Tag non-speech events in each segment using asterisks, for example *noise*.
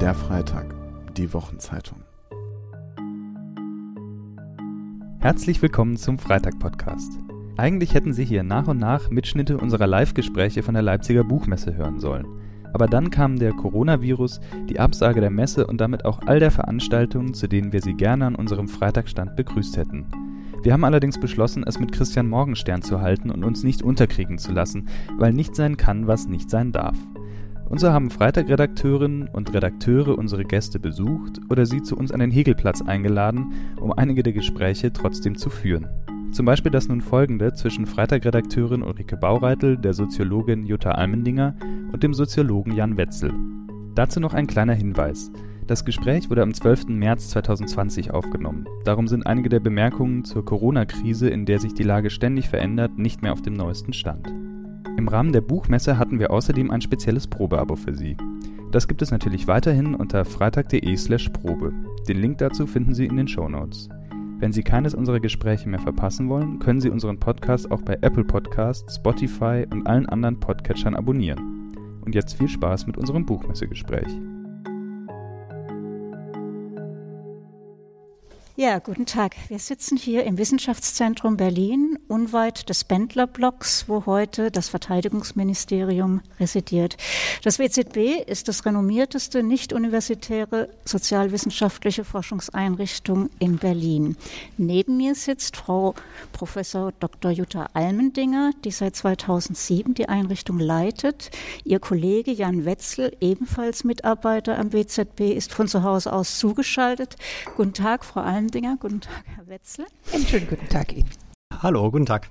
Der Freitag, die Wochenzeitung. Herzlich willkommen zum Freitag-Podcast. Eigentlich hätten Sie hier nach und nach Mitschnitte unserer Live-Gespräche von der Leipziger Buchmesse hören sollen. Aber dann kamen der Coronavirus, die Absage der Messe und damit auch all der Veranstaltungen, zu denen wir Sie gerne an unserem Freitagstand begrüßt hätten. Wir haben allerdings beschlossen, es mit Christian Morgenstern zu halten und uns nicht unterkriegen zu lassen, weil nicht sein kann, was nicht sein darf. Und so haben Freitag-Redakteurinnen und Redakteure unsere Gäste besucht oder sie zu uns an den Hegelplatz eingeladen, um einige der Gespräche trotzdem zu führen. Zum Beispiel das nun folgende zwischen Freitag-Redakteurin Ulrike Baureitel, der Soziologin Jutta Almendinger und dem Soziologen Jan Wetzel. Dazu noch ein kleiner Hinweis. Das Gespräch wurde am 12. März 2020 aufgenommen. Darum sind einige der Bemerkungen zur Corona-Krise, in der sich die Lage ständig verändert, nicht mehr auf dem neuesten Stand. Im Rahmen der Buchmesse hatten wir außerdem ein spezielles Probeabo für Sie. Das gibt es natürlich weiterhin unter freitag.de/slash Probe. Den Link dazu finden Sie in den Show Notes. Wenn Sie keines unserer Gespräche mehr verpassen wollen, können Sie unseren Podcast auch bei Apple Podcasts, Spotify und allen anderen Podcatchern abonnieren. Und jetzt viel Spaß mit unserem Buchmessegespräch. Ja, guten Tag. Wir sitzen hier im Wissenschaftszentrum Berlin, unweit des Bendlerblocks, wo heute das Verteidigungsministerium residiert. Das WZB ist das renommierteste nicht-universitäre sozialwissenschaftliche Forschungseinrichtung in Berlin. Neben mir sitzt Frau Professor Dr. Jutta Almendinger, die seit 2007 die Einrichtung leitet. Ihr Kollege Jan Wetzel, ebenfalls Mitarbeiter am WZB, ist von zu Hause aus zugeschaltet. Guten Tag, Frau Almendinger. Almendinger. Guten Tag, Herr Wetzel. Einen schönen guten Tag Ihnen. Hallo, guten Tag.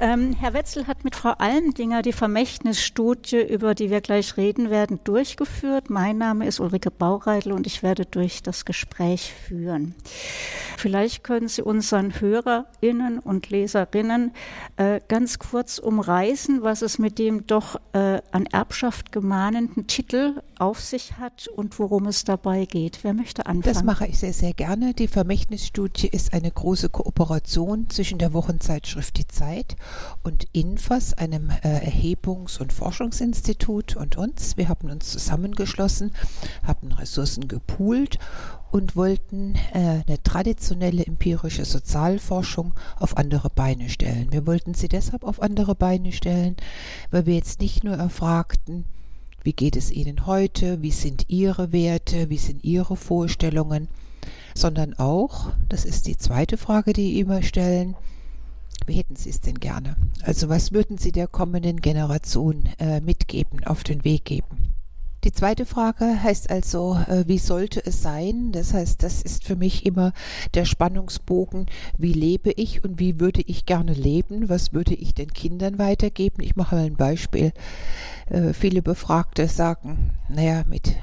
Ähm, Herr Wetzel hat mit Frau Almendinger die Vermächtnisstudie, über die wir gleich reden werden, durchgeführt. Mein Name ist Ulrike Baureitel und ich werde durch das Gespräch führen. Vielleicht können Sie unseren HörerInnen und Leserinnen äh, ganz kurz umreißen, was es mit dem doch äh, an Erbschaft gemahnenden Titel auf sich hat und worum es dabei geht. Wer möchte anfangen? Das mache ich sehr, sehr gerne. Die Vermächtnisstudie ist eine große Kooperation zwischen der Wochenzeitschrift Die Zeit und INFAS, einem äh, Erhebungs- und Forschungsinstitut und uns. Wir haben uns zusammengeschlossen, haben Ressourcen gepoolt und wollten äh, eine traditionelle empirische Sozialforschung auf andere Beine stellen. Wir wollten sie deshalb auf andere Beine stellen, weil wir jetzt nicht nur erfragten, wie geht es Ihnen heute, wie sind Ihre Werte, wie sind Ihre Vorstellungen, sondern auch, das ist die zweite Frage, die immer stellen, wie hätten Sie es denn gerne? Also was würden Sie der kommenden Generation äh, mitgeben, auf den Weg geben? Die zweite Frage heißt also, äh, wie sollte es sein? Das heißt, das ist für mich immer der Spannungsbogen, wie lebe ich und wie würde ich gerne leben? Was würde ich den Kindern weitergeben? Ich mache mal ein Beispiel. Äh, viele Befragte sagen, naja, mit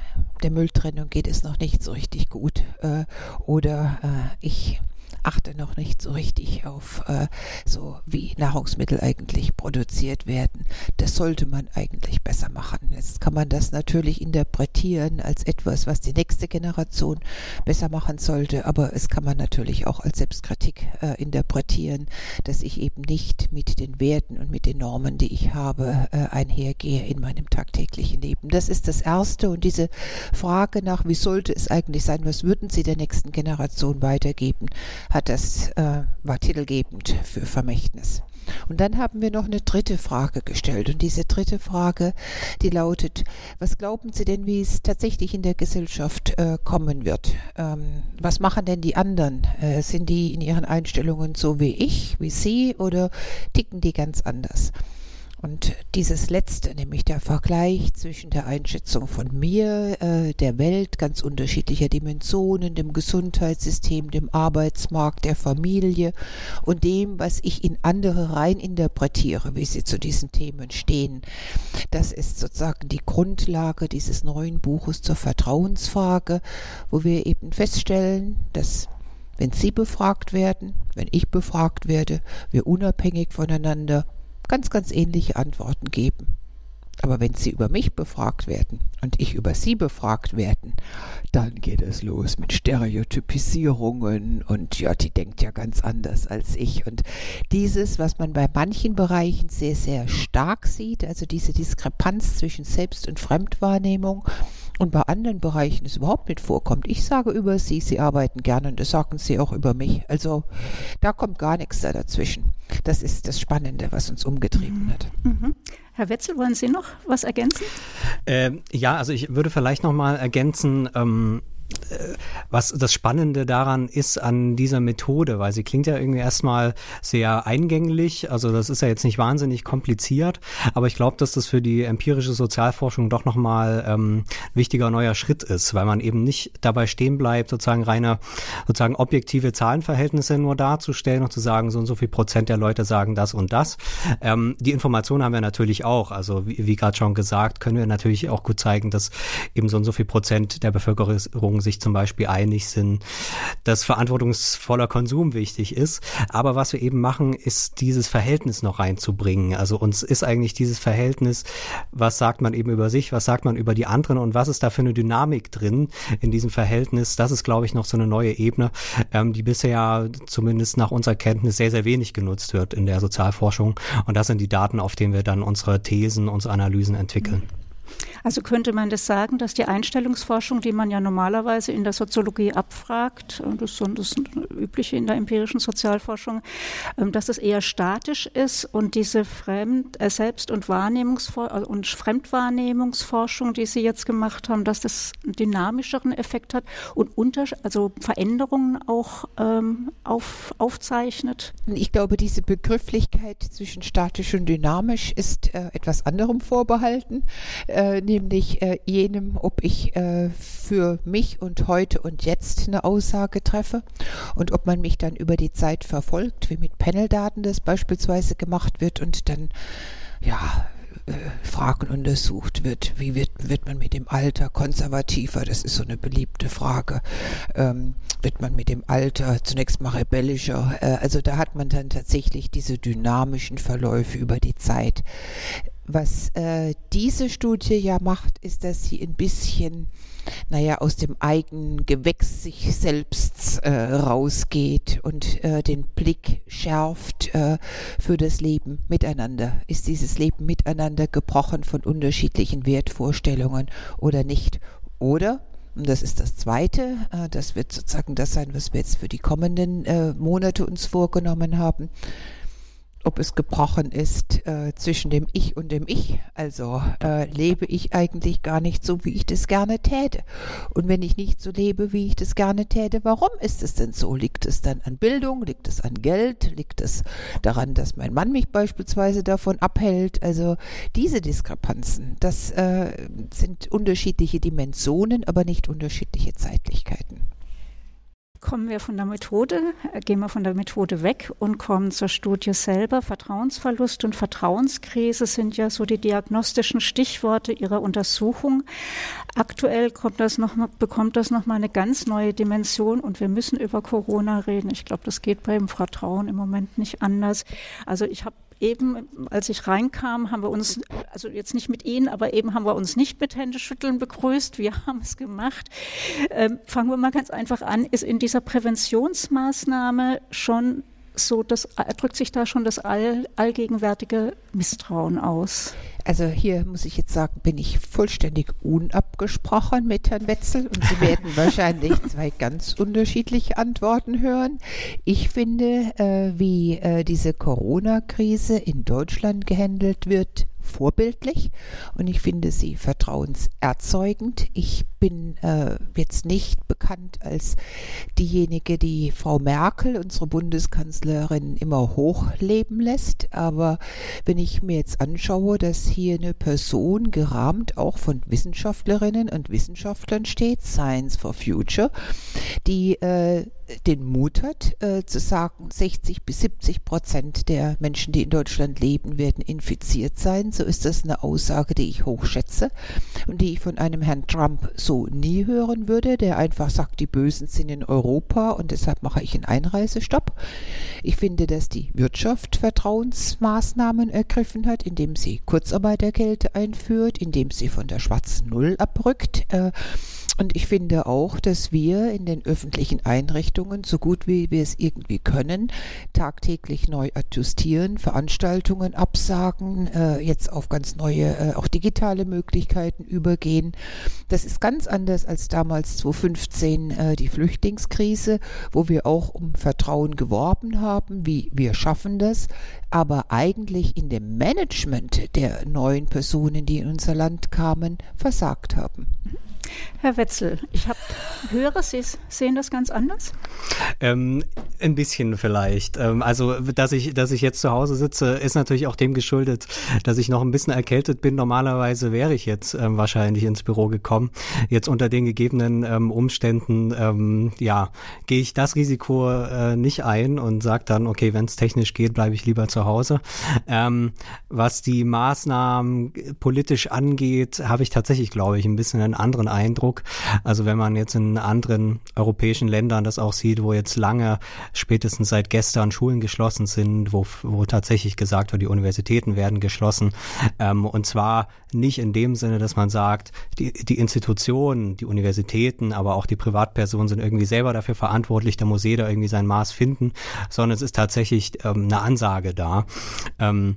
der Mülltrennung geht es noch nicht so richtig gut. Äh, oder ich achte noch nicht so richtig auf äh, so wie Nahrungsmittel eigentlich produziert werden. Das sollte man eigentlich besser machen. Jetzt kann man das natürlich interpretieren als etwas, was die nächste Generation besser machen sollte, aber es kann man natürlich auch als Selbstkritik äh, interpretieren, dass ich eben nicht mit den Werten und mit den Normen, die ich habe, äh, einhergehe in meinem tagtäglichen Leben. Das ist das Erste und diese Frage nach, wie sollte es eigentlich sein, was würden Sie der nächsten Generation weitergeben, hat das, äh, war titelgebend für Vermächtnis. Und dann haben wir noch eine dritte Frage gestellt. Und diese dritte Frage, die lautet, was glauben Sie denn, wie es tatsächlich in der Gesellschaft äh, kommen wird? Ähm, was machen denn die anderen? Äh, sind die in ihren Einstellungen so wie ich, wie Sie oder ticken die ganz anders? Und dieses letzte, nämlich der Vergleich zwischen der Einschätzung von mir, äh, der Welt, ganz unterschiedlicher Dimensionen, dem Gesundheitssystem, dem Arbeitsmarkt, der Familie und dem, was ich in andere rein interpretiere, wie sie zu diesen Themen stehen. Das ist sozusagen die Grundlage dieses neuen Buches zur Vertrauensfrage, wo wir eben feststellen, dass wenn Sie befragt werden, wenn ich befragt werde, wir unabhängig voneinander ganz, ganz ähnliche Antworten geben. Aber wenn Sie über mich befragt werden und ich über Sie befragt werden, dann geht es los mit Stereotypisierungen und ja, die denkt ja ganz anders als ich. Und dieses, was man bei manchen Bereichen sehr, sehr stark sieht, also diese Diskrepanz zwischen Selbst- und Fremdwahrnehmung und bei anderen Bereichen es überhaupt nicht vorkommt. Ich sage über Sie, Sie arbeiten gerne und das sagen Sie auch über mich. Also da kommt gar nichts da dazwischen. Das ist das Spannende, was uns umgetrieben hat. Mhm. Herr Wetzel, wollen Sie noch was ergänzen? Äh, ja, also ich würde vielleicht noch mal ergänzen, ähm, was das Spannende daran ist an dieser Methode, weil sie klingt ja irgendwie erstmal sehr eingänglich, also das ist ja jetzt nicht wahnsinnig kompliziert, aber ich glaube, dass das für die empirische Sozialforschung doch nochmal ähm, wichtiger neuer Schritt ist, weil man eben nicht dabei stehen bleibt, sozusagen reine, sozusagen objektive Zahlenverhältnisse nur darzustellen und zu sagen, so und so viel Prozent der Leute sagen das und das. Ähm, die Informationen haben wir natürlich auch, also wie, wie gerade schon gesagt, können wir natürlich auch gut zeigen, dass eben so und so viel Prozent der Bevölkerung sich zum Beispiel einig sind, dass verantwortungsvoller Konsum wichtig ist. Aber was wir eben machen, ist dieses Verhältnis noch reinzubringen. Also uns ist eigentlich dieses Verhältnis, was sagt man eben über sich, was sagt man über die anderen und was ist da für eine Dynamik drin in diesem Verhältnis. Das ist, glaube ich, noch so eine neue Ebene, ähm, die bisher zumindest nach unserer Kenntnis sehr, sehr wenig genutzt wird in der Sozialforschung. Und das sind die Daten, auf denen wir dann unsere Thesen, unsere Analysen entwickeln. Also könnte man das sagen, dass die Einstellungsforschung, die man ja normalerweise in der Soziologie abfragt, und das ist übliche in der empirischen Sozialforschung, ähm, dass es eher statisch ist und diese Fremd-, äh, Selbst- und Wahrnehmungsforschung und Fremdwahrnehmungsforschung, die Sie jetzt gemacht haben, dass das einen dynamischeren Effekt hat und unter, also Veränderungen auch ähm, auf, aufzeichnet? Ich glaube, diese Begrifflichkeit zwischen statisch und dynamisch ist äh, etwas anderem vorbehalten. Äh, äh, nämlich äh, jenem, ob ich äh, für mich und heute und jetzt eine Aussage treffe und ob man mich dann über die Zeit verfolgt, wie mit Paneldaten das beispielsweise gemacht wird und dann ja äh, Fragen untersucht wird. Wie wird, wird man mit dem Alter konservativer? Das ist so eine beliebte Frage. Ähm, wird man mit dem Alter zunächst mal rebellischer? Äh, also da hat man dann tatsächlich diese dynamischen Verläufe über die Zeit. Was äh, diese Studie ja macht, ist, dass sie ein bisschen, naja, aus dem eigenen Gewächs sich selbst äh, rausgeht und äh, den Blick schärft äh, für das Leben miteinander. Ist dieses Leben miteinander gebrochen von unterschiedlichen Wertvorstellungen oder nicht? Oder und das ist das Zweite. Äh, das wird sozusagen das sein, was wir jetzt für die kommenden äh, Monate uns vorgenommen haben ob es gebrochen ist äh, zwischen dem Ich und dem Ich. Also äh, lebe ich eigentlich gar nicht so, wie ich das gerne täte. Und wenn ich nicht so lebe, wie ich das gerne täte, warum ist es denn so? Liegt es dann an Bildung? Liegt es an Geld? Liegt es daran, dass mein Mann mich beispielsweise davon abhält? Also diese Diskrepanzen, das äh, sind unterschiedliche Dimensionen, aber nicht unterschiedliche Zeitlichkeiten kommen wir von der Methode, äh, gehen wir von der Methode weg und kommen zur Studie selber. Vertrauensverlust und Vertrauenskrise sind ja so die diagnostischen Stichworte Ihrer Untersuchung. Aktuell kommt das noch, bekommt das nochmal eine ganz neue Dimension und wir müssen über Corona reden. Ich glaube, das geht beim Vertrauen im Moment nicht anders. Also ich habe eben, als ich reinkam, haben wir uns, also jetzt nicht mit Ihnen, aber eben haben wir uns nicht mit Händeschütteln begrüßt. Wir haben es gemacht. Ähm, fangen wir mal ganz einfach an. Ist in dieser Präventionsmaßnahme schon so, das drückt sich da schon das all, allgegenwärtige Misstrauen aus? Also hier muss ich jetzt sagen, bin ich vollständig unabgesprochen mit Herrn Wetzel und Sie werden *laughs* wahrscheinlich zwei ganz unterschiedliche Antworten hören. Ich finde, äh, wie äh, diese Corona-Krise in Deutschland gehandelt wird, vorbildlich und ich finde sie vertrauenserzeugend. Ich bin äh, jetzt nicht bekannt als diejenige, die Frau Merkel, unsere Bundeskanzlerin, immer hochleben lässt. Aber wenn ich mir jetzt anschaue, dass hier eine Person gerahmt auch von Wissenschaftlerinnen und Wissenschaftlern steht, Science for Future, die äh, den Mut hat, äh, zu sagen, 60 bis 70 Prozent der Menschen, die in Deutschland leben, werden infiziert sein. So ist das eine Aussage, die ich hochschätze und die ich von einem Herrn Trump so nie hören würde, der einfach sagt, die Bösen sind in Europa und deshalb mache ich einen Einreisestopp. Ich finde, dass die Wirtschaft Vertrauensmaßnahmen ergriffen hat, indem sie Kurzarbeitergeld einführt, indem sie von der schwarzen Null abrückt. Äh, Und ich finde auch, dass wir in den öffentlichen Einrichtungen, so gut wie wir es irgendwie können, tagtäglich neu adjustieren, Veranstaltungen absagen, äh, jetzt auf ganz neue, äh, auch digitale Möglichkeiten übergehen. Das ist ganz anders als damals 2015 äh, die Flüchtlingskrise, wo wir auch um Vertrauen geworben haben, wie wir schaffen das, aber eigentlich in dem Management der neuen Personen, die in unser Land kamen, versagt haben. Herr Wetzel, ich hab, höre, Sie sehen das ganz anders? Ähm, ein bisschen vielleicht. Ähm, also, dass ich, dass ich jetzt zu Hause sitze, ist natürlich auch dem geschuldet, dass ich noch ein bisschen erkältet bin. Normalerweise wäre ich jetzt ähm, wahrscheinlich ins Büro gekommen. Jetzt unter den gegebenen ähm, Umständen, ähm, ja, gehe ich das Risiko äh, nicht ein und sage dann, okay, wenn es technisch geht, bleibe ich lieber zu Hause. Ähm, was die Maßnahmen politisch angeht, habe ich tatsächlich, glaube ich, ein bisschen einen anderen Eindruck. Also wenn man jetzt in anderen europäischen Ländern das auch sieht, wo jetzt lange, spätestens seit gestern Schulen geschlossen sind, wo, wo tatsächlich gesagt wird, die Universitäten werden geschlossen. Ähm, und zwar nicht in dem Sinne, dass man sagt, die, die Institutionen, die Universitäten, aber auch die Privatpersonen sind irgendwie selber dafür verantwortlich, da muss jeder irgendwie sein Maß finden, sondern es ist tatsächlich ähm, eine Ansage da. Ähm,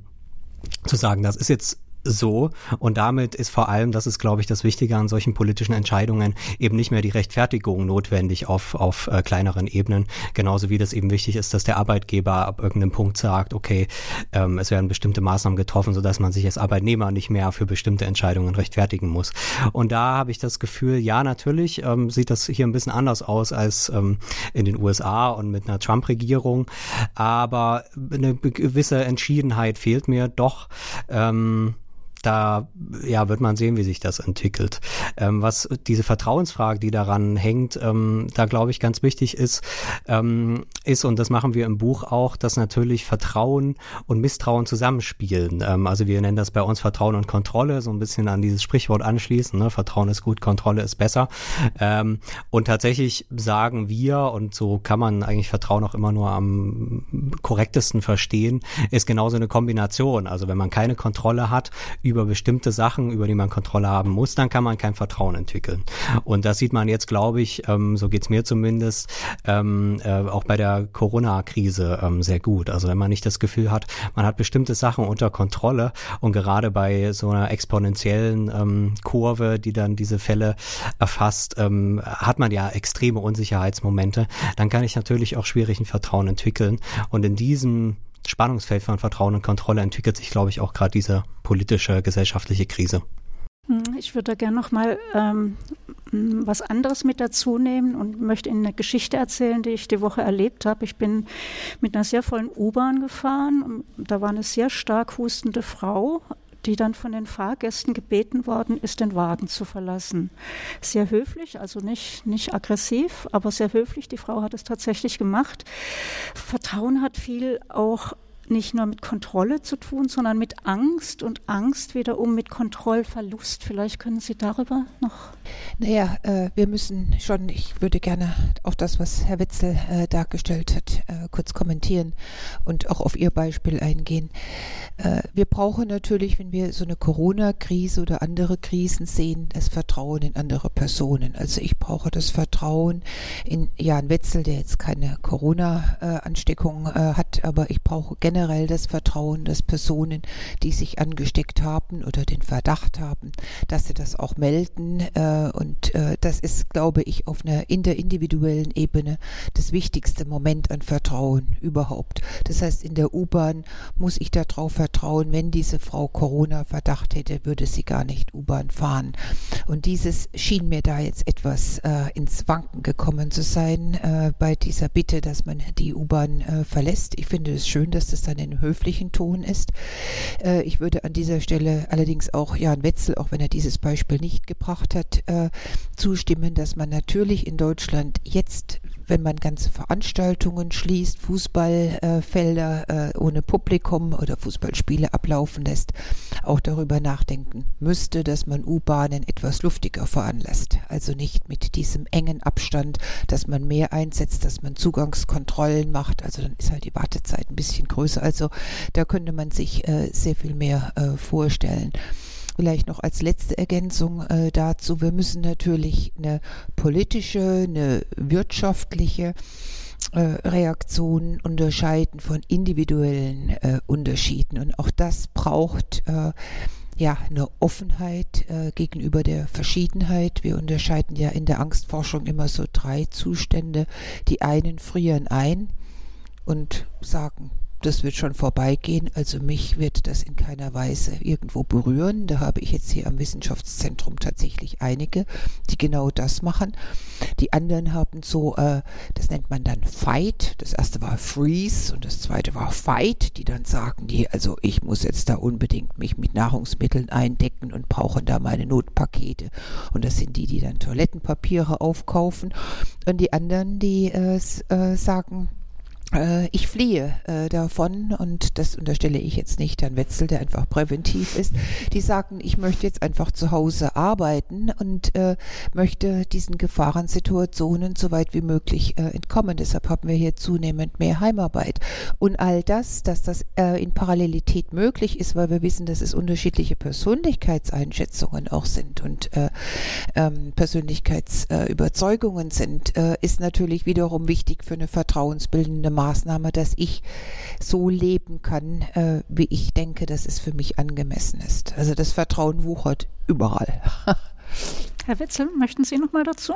zu sagen, das ist jetzt so. Und damit ist vor allem, das ist, glaube ich, das Wichtige an solchen politischen Entscheidungen, eben nicht mehr die Rechtfertigung notwendig auf, auf äh, kleineren Ebenen. Genauso wie das eben wichtig ist, dass der Arbeitgeber ab irgendeinem Punkt sagt, okay, ähm, es werden bestimmte Maßnahmen getroffen, sodass man sich als Arbeitnehmer nicht mehr für bestimmte Entscheidungen rechtfertigen muss. Und da habe ich das Gefühl, ja, natürlich ähm, sieht das hier ein bisschen anders aus als ähm, in den USA und mit einer Trump-Regierung. Aber eine gewisse Entschiedenheit fehlt mir doch. Ähm, da ja, wird man sehen, wie sich das entwickelt. Ähm, was diese Vertrauensfrage, die daran hängt, ähm, da glaube ich ganz wichtig ist, ähm, ist, und das machen wir im Buch auch, dass natürlich Vertrauen und Misstrauen zusammenspielen. Ähm, also wir nennen das bei uns Vertrauen und Kontrolle, so ein bisschen an dieses Sprichwort anschließen. Ne? Vertrauen ist gut, Kontrolle ist besser. Ähm, und tatsächlich sagen wir, und so kann man eigentlich Vertrauen auch immer nur am korrektesten verstehen, ist genauso eine Kombination. Also wenn man keine Kontrolle hat über über bestimmte Sachen, über die man Kontrolle haben muss, dann kann man kein Vertrauen entwickeln. Und das sieht man jetzt, glaube ich, ähm, so geht's mir zumindest, ähm, äh, auch bei der Corona-Krise ähm, sehr gut. Also wenn man nicht das Gefühl hat, man hat bestimmte Sachen unter Kontrolle und gerade bei so einer exponentiellen ähm, Kurve, die dann diese Fälle erfasst, ähm, hat man ja extreme Unsicherheitsmomente, dann kann ich natürlich auch schwierig ein Vertrauen entwickeln. Und in diesem Spannungsfeld von Vertrauen und Kontrolle entwickelt sich, glaube ich, auch gerade diese politische, gesellschaftliche Krise. Hm, ich würde da gerne noch mal ähm, was anderes mit dazu nehmen und möchte Ihnen eine Geschichte erzählen, die ich die Woche erlebt habe. Ich bin mit einer sehr vollen U-Bahn gefahren. Da war eine sehr stark hustende Frau die dann von den Fahrgästen gebeten worden ist, den Wagen zu verlassen. Sehr höflich, also nicht, nicht aggressiv, aber sehr höflich. Die Frau hat es tatsächlich gemacht. Vertrauen hat viel auch nicht nur mit Kontrolle zu tun, sondern mit Angst und Angst wiederum mit Kontrollverlust. Vielleicht können Sie darüber noch. Naja, äh, wir müssen schon, ich würde gerne auch das, was Herr Witzel äh, dargestellt hat, äh, kurz kommentieren und auch auf Ihr Beispiel eingehen. Äh, wir brauchen natürlich, wenn wir so eine Corona-Krise oder andere Krisen sehen, das Vertrauen in andere Personen. Also ich brauche das Vertrauen in Jan Wetzel, der jetzt keine Corona-Ansteckung äh, hat, aber ich brauche generell generell das Vertrauen, dass Personen, die sich angesteckt haben oder den Verdacht haben, dass sie das auch melden. Äh, und äh, das ist, glaube ich, auf einer in der individuellen Ebene das wichtigste Moment an Vertrauen überhaupt. Das heißt, in der U-Bahn muss ich darauf vertrauen, wenn diese Frau Corona-Verdacht hätte, würde sie gar nicht U-Bahn fahren. Und dieses schien mir da jetzt etwas äh, ins Wanken gekommen zu sein äh, bei dieser Bitte, dass man die U-Bahn verlässt. Ich finde es schön, dass das dann in höflichen Ton ist. Äh, ich würde an dieser Stelle allerdings auch Jan Wetzel, auch wenn er dieses Beispiel nicht gebracht hat, äh, zustimmen, dass man natürlich in Deutschland jetzt wenn man ganze Veranstaltungen schließt, Fußballfelder äh, ohne Publikum oder Fußballspiele ablaufen lässt, auch darüber nachdenken müsste, dass man U-Bahnen etwas luftiger veranlasst. Also nicht mit diesem engen Abstand, dass man mehr einsetzt, dass man Zugangskontrollen macht. Also dann ist halt die Wartezeit ein bisschen größer. Also da könnte man sich äh, sehr viel mehr äh, vorstellen. Vielleicht noch als letzte Ergänzung äh, dazu, wir müssen natürlich eine politische, eine wirtschaftliche äh, Reaktionen unterscheiden von individuellen äh, Unterschieden. Und auch das braucht äh, ja eine Offenheit äh, gegenüber der Verschiedenheit. Wir unterscheiden ja in der Angstforschung immer so drei Zustände. Die einen frieren ein und sagen, das wird schon vorbeigehen. Also mich wird das in keiner Weise irgendwo berühren. Da habe ich jetzt hier am Wissenschaftszentrum tatsächlich einige, die genau das machen. Die anderen haben so, äh, das nennt man dann Fight. Das erste war Freeze und das zweite war Fight, die dann sagen, nee, also ich muss jetzt da unbedingt mich mit Nahrungsmitteln eindecken und brauche da meine Notpakete. Und das sind die, die dann Toilettenpapiere aufkaufen. Und die anderen, die äh, äh, sagen, äh, ich fliehe äh, davon und das unterstelle ich jetzt nicht Herrn Wetzel, der einfach präventiv ist. Die sagen, ich möchte jetzt einfach zu Hause arbeiten und äh, möchte diesen Gefahrensituationen so weit wie möglich äh, entkommen. Deshalb haben wir hier zunehmend mehr Heimarbeit. Und all das, dass das äh, in Parallelität möglich ist, weil wir wissen, dass es unterschiedliche Persönlichkeitseinschätzungen auch sind und äh, ähm, Persönlichkeitsüberzeugungen sind, ist natürlich wiederum wichtig für eine vertrauensbildende Maßnahme, dass ich so leben kann, äh, wie ich denke, dass es für mich angemessen ist. Also das Vertrauen wuchert überall. *laughs* Herr Witzel, möchten Sie noch mal dazu?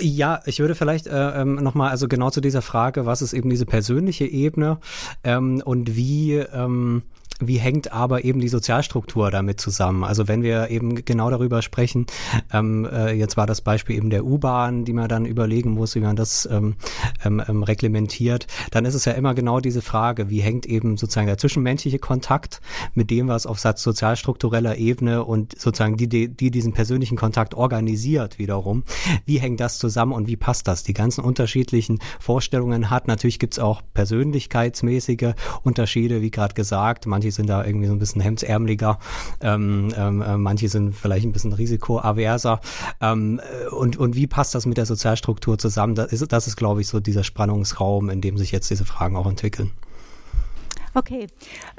Ja, ich würde vielleicht äh, ähm, nochmal, also genau zu dieser Frage, was ist eben diese persönliche Ebene ähm, und wie ähm, wie hängt aber eben die Sozialstruktur damit zusammen? Also wenn wir eben genau darüber sprechen, ähm, äh, jetzt war das Beispiel eben der U-Bahn, die man dann überlegen muss, wie man das ähm, ähm, ähm, reglementiert, dann ist es ja immer genau diese Frage, wie hängt eben sozusagen der zwischenmenschliche Kontakt mit dem, was auf sozialstruktureller Ebene und sozusagen die, die, die diesen persönlichen Kontakt organisiert wiederum, wie hängt das zusammen und wie passt das? Die ganzen unterschiedlichen Vorstellungen hat, natürlich gibt's auch persönlichkeitsmäßige Unterschiede, wie gerade gesagt, manche manche sind da irgendwie so ein bisschen hemdsärmeliger, ähm, ähm, äh, manche sind vielleicht ein bisschen risikoaverser. Ähm, äh, und, und wie passt das mit der Sozialstruktur zusammen? Das ist, das ist, glaube ich, so dieser Spannungsraum, in dem sich jetzt diese Fragen auch entwickeln. Okay,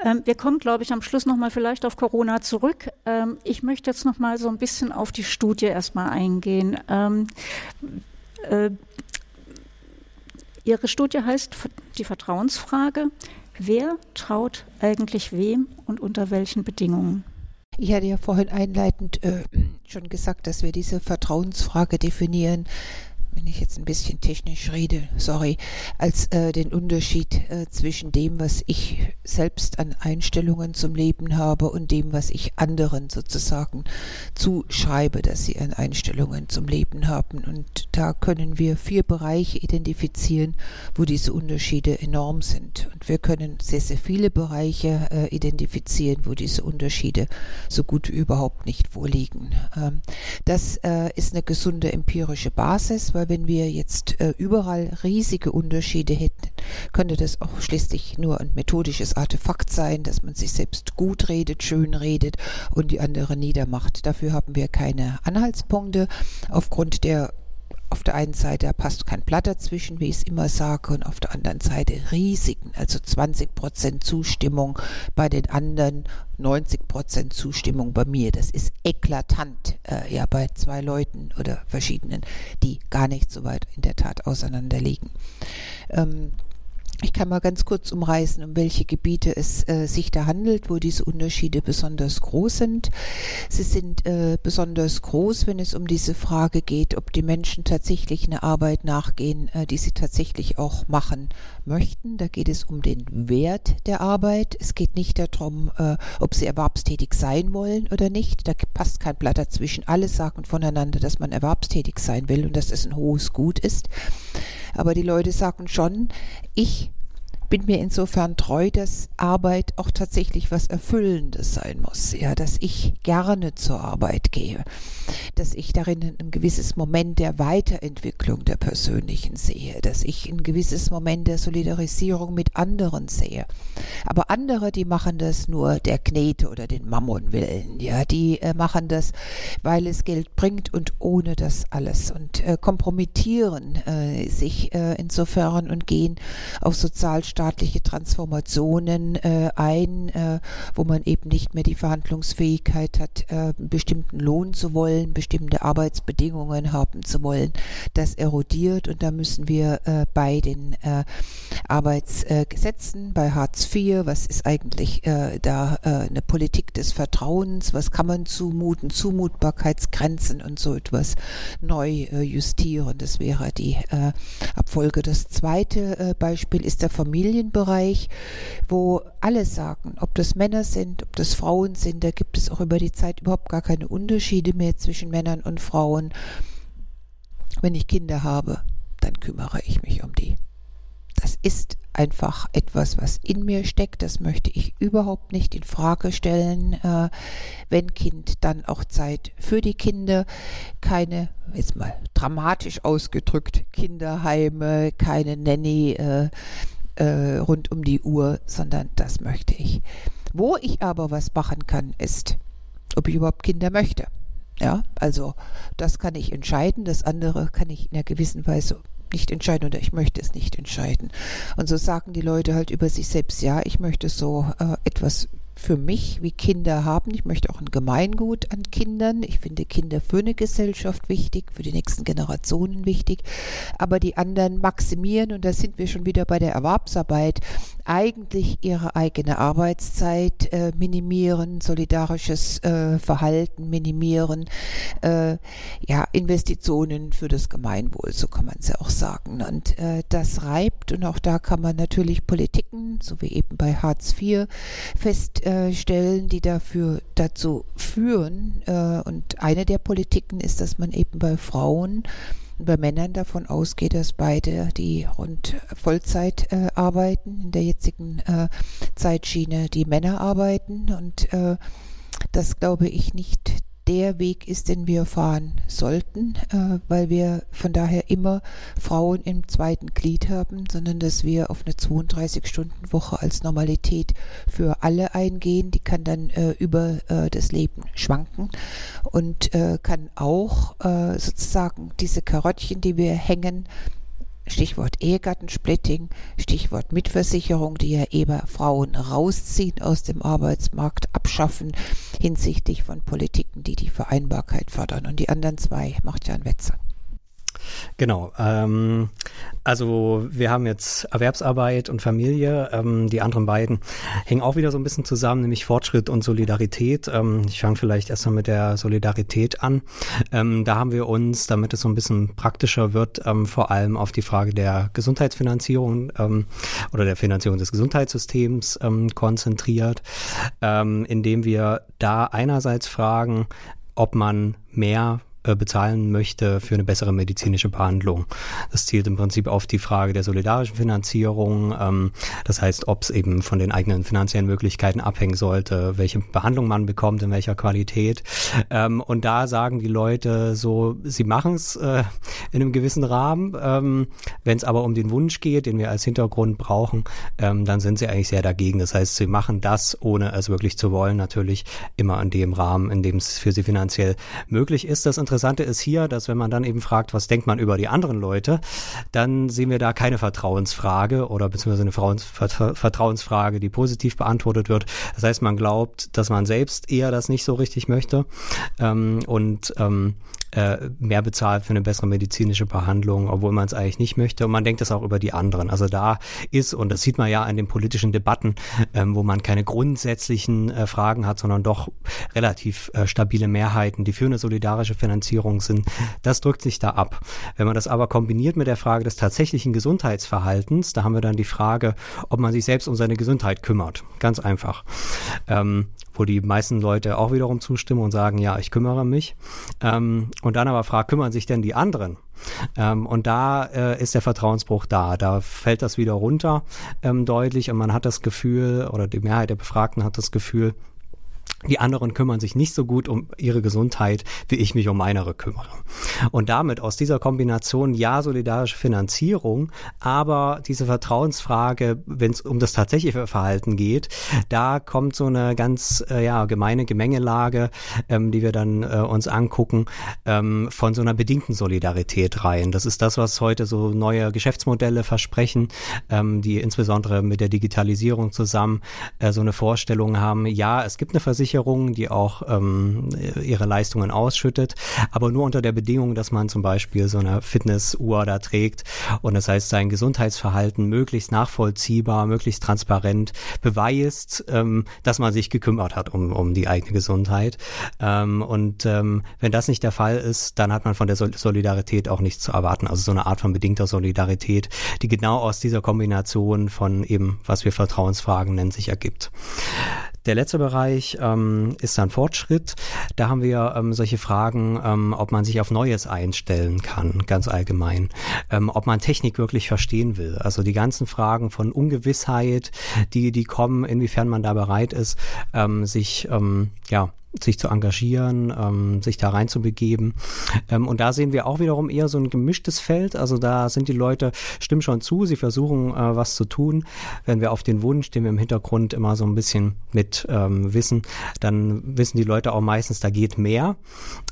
ähm, wir kommen, glaube ich, am Schluss nochmal vielleicht auf Corona zurück. Ähm, ich möchte jetzt nochmal so ein bisschen auf die Studie erstmal eingehen. Ähm, äh, Ihre Studie heißt die Vertrauensfrage. Wer traut eigentlich wem und unter welchen Bedingungen? Ich hatte ja vorhin einleitend äh, schon gesagt, dass wir diese Vertrauensfrage definieren wenn ich jetzt ein bisschen technisch rede, sorry, als äh, den Unterschied äh, zwischen dem, was ich selbst an Einstellungen zum Leben habe und dem, was ich anderen sozusagen zuschreibe, dass sie an Einstellungen zum Leben haben. Und da können wir vier Bereiche identifizieren, wo diese Unterschiede enorm sind. Und wir können sehr, sehr viele Bereiche äh, identifizieren, wo diese Unterschiede so gut wie überhaupt nicht vorliegen. Ähm, das äh, ist eine gesunde empirische Basis, weil wenn wir jetzt äh, überall riesige Unterschiede hätten, könnte das auch schließlich nur ein methodisches Artefakt sein, dass man sich selbst gut redet, schön redet und die andere niedermacht. Dafür haben wir keine Anhaltspunkte aufgrund der auf der einen Seite passt kein Blatt dazwischen, wie ich es immer sage, und auf der anderen Seite Risiken, also 20 Prozent Zustimmung bei den anderen, 90 Prozent Zustimmung bei mir. Das ist eklatant, äh, ja, bei zwei Leuten oder verschiedenen, die gar nicht so weit in der Tat auseinander liegen. Ähm, ich kann mal ganz kurz umreißen, um welche Gebiete es äh, sich da handelt, wo diese Unterschiede besonders groß sind. Sie sind äh, besonders groß, wenn es um diese Frage geht, ob die Menschen tatsächlich eine Arbeit nachgehen, äh, die sie tatsächlich auch machen möchten. Da geht es um den Wert der Arbeit. Es geht nicht darum, äh, ob sie erwerbstätig sein wollen oder nicht. Da passt kein Blatt dazwischen. Alle sagen voneinander, dass man erwerbstätig sein will und dass es ein hohes Gut ist. Aber die Leute sagen schon, ich bin mir insofern treu, dass Arbeit auch tatsächlich was Erfüllendes sein muss. Ja, dass ich gerne zur Arbeit gehe, dass ich darin ein gewisses Moment der Weiterentwicklung der Persönlichen sehe, dass ich ein gewisses Moment der Solidarisierung mit anderen sehe. Aber andere, die machen das nur der Knete oder den Mammon willen. Ja, die äh, machen das, weil es Geld bringt und ohne das alles und äh, kompromittieren äh, sich äh, insofern und gehen auf Sozialstaat staatliche Transformationen äh, ein, äh, wo man eben nicht mehr die Verhandlungsfähigkeit hat, äh, bestimmten Lohn zu wollen, bestimmte Arbeitsbedingungen haben zu wollen. Das erodiert und da müssen wir äh, bei den äh, Arbeitsgesetzen, bei Hartz IV, was ist eigentlich äh, da äh, eine Politik des Vertrauens, was kann man zumuten, Zumutbarkeitsgrenzen und so etwas neu äh, justieren. Das wäre die äh, Abfolge. Das zweite äh, Beispiel ist der Familienbereich, wo alle sagen, ob das Männer sind, ob das Frauen sind, da gibt es auch über die Zeit überhaupt gar keine Unterschiede mehr zwischen Männern und Frauen. Wenn ich Kinder habe, dann kümmere ich mich um die. Das ist einfach etwas, was in mir steckt. Das möchte ich überhaupt nicht in Frage stellen. Äh, wenn Kind, dann auch Zeit für die Kinder. Keine, jetzt mal dramatisch ausgedrückt, Kinderheime, keine Nanny äh, äh, rund um die Uhr, sondern das möchte ich. Wo ich aber was machen kann, ist, ob ich überhaupt Kinder möchte. Ja, also das kann ich entscheiden, das andere kann ich in einer gewissen Weise nicht entscheiden oder ich möchte es nicht entscheiden. Und so sagen die Leute halt über sich selbst, ja, ich möchte so äh, etwas für mich wie Kinder haben. Ich möchte auch ein Gemeingut an Kindern. Ich finde Kinder für eine Gesellschaft wichtig, für die nächsten Generationen wichtig. Aber die anderen maximieren, und da sind wir schon wieder bei der Erwerbsarbeit, eigentlich ihre eigene Arbeitszeit äh, minimieren, solidarisches äh, Verhalten minimieren, äh, ja, Investitionen für das Gemeinwohl, so kann man es ja auch sagen. Und äh, das reibt und auch da kann man natürlich Politiken, so wie eben bei Hartz IV, fest äh, Stellen, die dafür dazu führen. Äh, und eine der Politiken ist, dass man eben bei Frauen bei Männern davon ausgeht, dass beide, die rund Vollzeit äh, arbeiten, in der jetzigen äh, Zeitschiene die Männer arbeiten. Und äh, das glaube ich nicht der Weg ist, den wir fahren sollten, äh, weil wir von daher immer Frauen im zweiten Glied haben, sondern dass wir auf eine 32-Stunden-Woche als Normalität für alle eingehen. Die kann dann äh, über äh, das Leben schwanken und äh, kann auch äh, sozusagen diese Karottchen, die wir hängen, Stichwort Ehegattensplitting, Stichwort Mitversicherung, die ja eben Frauen rausziehen aus dem Arbeitsmarkt, abschaffen hinsichtlich von Politiken, die die Vereinbarkeit fördern. Und die anderen zwei macht ja ein Wetzer. Genau. Ähm, also wir haben jetzt Erwerbsarbeit und Familie. Ähm, die anderen beiden hängen auch wieder so ein bisschen zusammen, nämlich Fortschritt und Solidarität. Ähm, ich fange vielleicht erstmal mit der Solidarität an. Ähm, da haben wir uns, damit es so ein bisschen praktischer wird, ähm, vor allem auf die Frage der Gesundheitsfinanzierung ähm, oder der Finanzierung des Gesundheitssystems konzentriert, indem wir da einerseits fragen, ob man mehr bezahlen möchte für eine bessere medizinische Behandlung. Das zielt im Prinzip auf die Frage der solidarischen Finanzierung. Ähm, das heißt, ob es eben von den eigenen finanziellen Möglichkeiten abhängen sollte, welche Behandlung man bekommt, in welcher Qualität. Ähm, und da sagen die Leute so, sie machen es äh, in einem gewissen Rahmen. Ähm, Wenn es aber um den Wunsch geht, den wir als Hintergrund brauchen, dann sind sie eigentlich sehr dagegen. Das heißt, sie machen das, ohne es wirklich zu wollen, natürlich immer in dem Rahmen, in dem es für sie finanziell möglich ist. Das Interessante ist hier, dass wenn man dann eben fragt, was denkt man über die anderen Leute, dann sehen wir da keine Vertrauensfrage oder beziehungsweise eine Vertrauensfrage, die positiv beantwortet wird. Das heißt, man glaubt, dass man selbst eher das nicht so richtig möchte ähm, und ähm, äh, mehr bezahlt für eine bessere medizinische Behandlung, obwohl man es eigentlich nicht möchte. Und man denkt das auch über die anderen. Also da ist, und das sieht man ja in den politischen Debatten, ähm, wo man keine grundsätzlichen äh, Fragen hat, sondern doch relativ äh, stabile Mehrheiten, die für eine solidarische Finanzierung sind. Das drückt sich da ab. Wenn man das aber kombiniert mit der Frage des tatsächlichen Gesundheitsverhaltens, da haben wir dann die Frage, ob man sich selbst um seine Gesundheit kümmert. Ganz einfach. Ähm, wo die meisten Leute auch wiederum zustimmen und sagen, ja, ich kümmere mich. Ähm, und dann aber fragt, kümmern sich denn die anderen? Ähm, und da äh, ist der Vertrauensbruch da. Da fällt das wieder runter ähm, deutlich und man hat das Gefühl, oder die Mehrheit der Befragten hat das Gefühl, die anderen kümmern sich nicht so gut um ihre Gesundheit, wie ich mich um meinere kümmere. Und damit aus dieser Kombination ja solidarische Finanzierung, aber diese Vertrauensfrage, wenn es um das tatsächliche Verhalten geht, da kommt so eine ganz äh, ja gemeine Gemengelage, ähm, die wir dann äh, uns angucken, ähm, von so einer bedingten Solidarität rein. Das ist das, was heute so neue Geschäftsmodelle versprechen, ähm, die insbesondere mit der Digitalisierung zusammen äh, so eine Vorstellung haben. Ja, es gibt eine Versicherung Versicherung, die auch ähm, ihre Leistungen ausschüttet, aber nur unter der Bedingung, dass man zum Beispiel so eine Fitnessuhr da trägt und das heißt, sein Gesundheitsverhalten möglichst nachvollziehbar, möglichst transparent beweist, ähm, dass man sich gekümmert hat um, um die eigene Gesundheit. Ähm, und ähm, wenn das nicht der Fall ist, dann hat man von der Solidarität auch nichts zu erwarten. Also so eine Art von bedingter Solidarität, die genau aus dieser Kombination von eben, was wir Vertrauensfragen nennen, sich ergibt. Der letzte Bereich ähm, ist dann Fortschritt. Da haben wir ähm, solche Fragen, ähm, ob man sich auf Neues einstellen kann, ganz allgemein. Ähm, ob man Technik wirklich verstehen will. Also die ganzen Fragen von Ungewissheit, die, die kommen, inwiefern man da bereit ist, ähm, sich ähm, ja, sich zu engagieren, ähm, sich da reinzubegeben. Ähm, und da sehen wir auch wiederum eher so ein gemischtes Feld. Also da sind die Leute, stimmen schon zu, sie versuchen äh, was zu tun. Wenn wir auf den Wunsch, den wir im Hintergrund immer so ein bisschen mit ähm, wissen, dann wissen die Leute auch meistens, da geht mehr.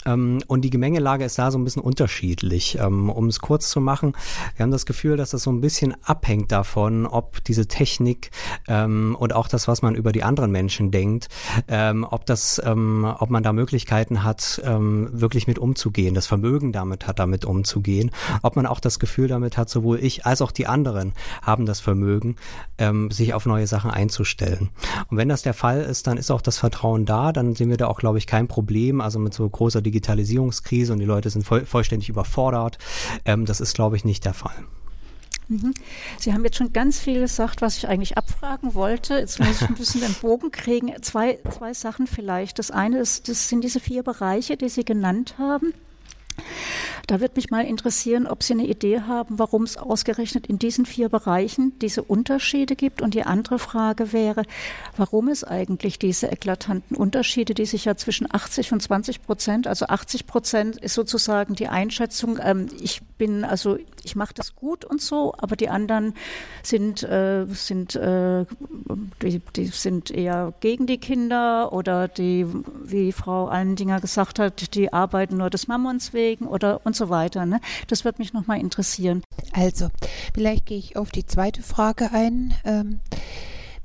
Ähm, und die Gemengelage ist da so ein bisschen unterschiedlich. Ähm, um es kurz zu machen, wir haben das Gefühl, dass das so ein bisschen abhängt davon, ob diese Technik ähm, und auch das, was man über die anderen Menschen denkt, ähm, ob das ähm, ähm, ob man da Möglichkeiten hat, ähm, wirklich mit umzugehen, das Vermögen damit hat, damit umzugehen, ob man auch das Gefühl damit hat, sowohl ich als auch die anderen haben das Vermögen, ähm, sich auf neue Sachen einzustellen. Und wenn das der Fall ist, dann ist auch das Vertrauen da, dann sehen wir da auch, glaube ich, kein Problem, also mit so großer Digitalisierungskrise und die Leute sind voll, vollständig überfordert. Ähm, das ist, glaube ich, nicht der Fall. Mhm. Sie haben jetzt schon ganz viel gesagt, was ich eigentlich abfragen wollte. Jetzt muss ich ein bisschen den Bogen kriegen. Zwei, zwei Sachen vielleicht. Das eine ist, das sind diese vier Bereiche, die Sie genannt haben. Da wird mich mal interessieren, ob Sie eine Idee haben, warum es ausgerechnet in diesen vier Bereichen diese Unterschiede gibt. Und die andere Frage wäre, warum es eigentlich diese eklatanten Unterschiede, die sich ja zwischen 80 und 20 Prozent, also 80 Prozent ist sozusagen die Einschätzung, ähm, ich bin, also ich mache das gut und so, aber die anderen sind, äh, sind, äh, die, die sind eher gegen die Kinder oder die, wie Frau Allendinger gesagt hat, die arbeiten nur des Mammons wegen oder und so weiter. Ne? Das wird mich nochmal interessieren. Also, vielleicht gehe ich auf die zweite Frage ein. Ähm,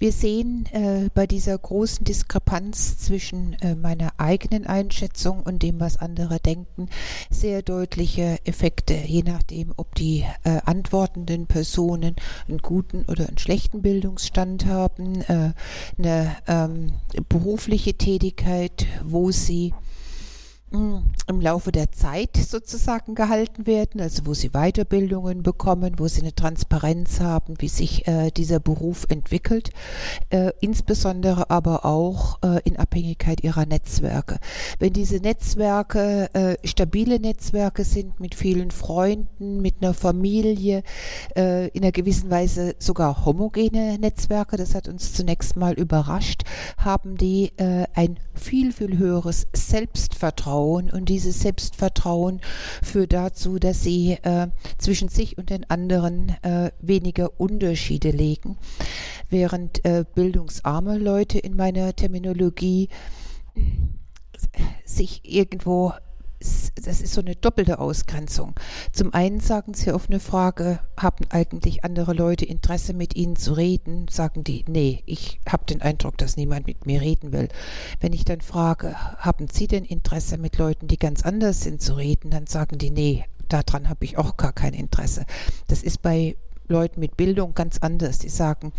wir sehen äh, bei dieser großen Diskrepanz zwischen äh, meiner eigenen Einschätzung und dem, was andere denken, sehr deutliche Effekte, je nachdem, ob die äh, antwortenden Personen einen guten oder einen schlechten Bildungsstand haben, äh, eine ähm, berufliche Tätigkeit, wo sie im Laufe der Zeit sozusagen gehalten werden, also wo sie Weiterbildungen bekommen, wo sie eine Transparenz haben, wie sich äh, dieser Beruf entwickelt, äh, insbesondere aber auch äh, in Abhängigkeit ihrer Netzwerke. Wenn diese Netzwerke äh, stabile Netzwerke sind mit vielen Freunden, mit einer Familie, äh, in einer gewissen Weise sogar homogene Netzwerke, das hat uns zunächst mal überrascht, haben die äh, ein viel, viel höheres Selbstvertrauen Selbstvertrauen und dieses Selbstvertrauen führt dazu, dass sie äh, zwischen sich und den anderen äh, weniger Unterschiede legen, während äh, bildungsarme Leute in meiner Terminologie sich irgendwo das ist so eine doppelte Ausgrenzung. Zum einen sagen sie auf eine Frage, haben eigentlich andere Leute Interesse mit ihnen zu reden, sagen die, nee, ich habe den Eindruck, dass niemand mit mir reden will. Wenn ich dann frage, haben Sie denn Interesse mit Leuten, die ganz anders sind, zu reden, dann sagen die, nee, daran habe ich auch gar kein Interesse. Das ist bei Leuten mit Bildung ganz anders. Die sagen,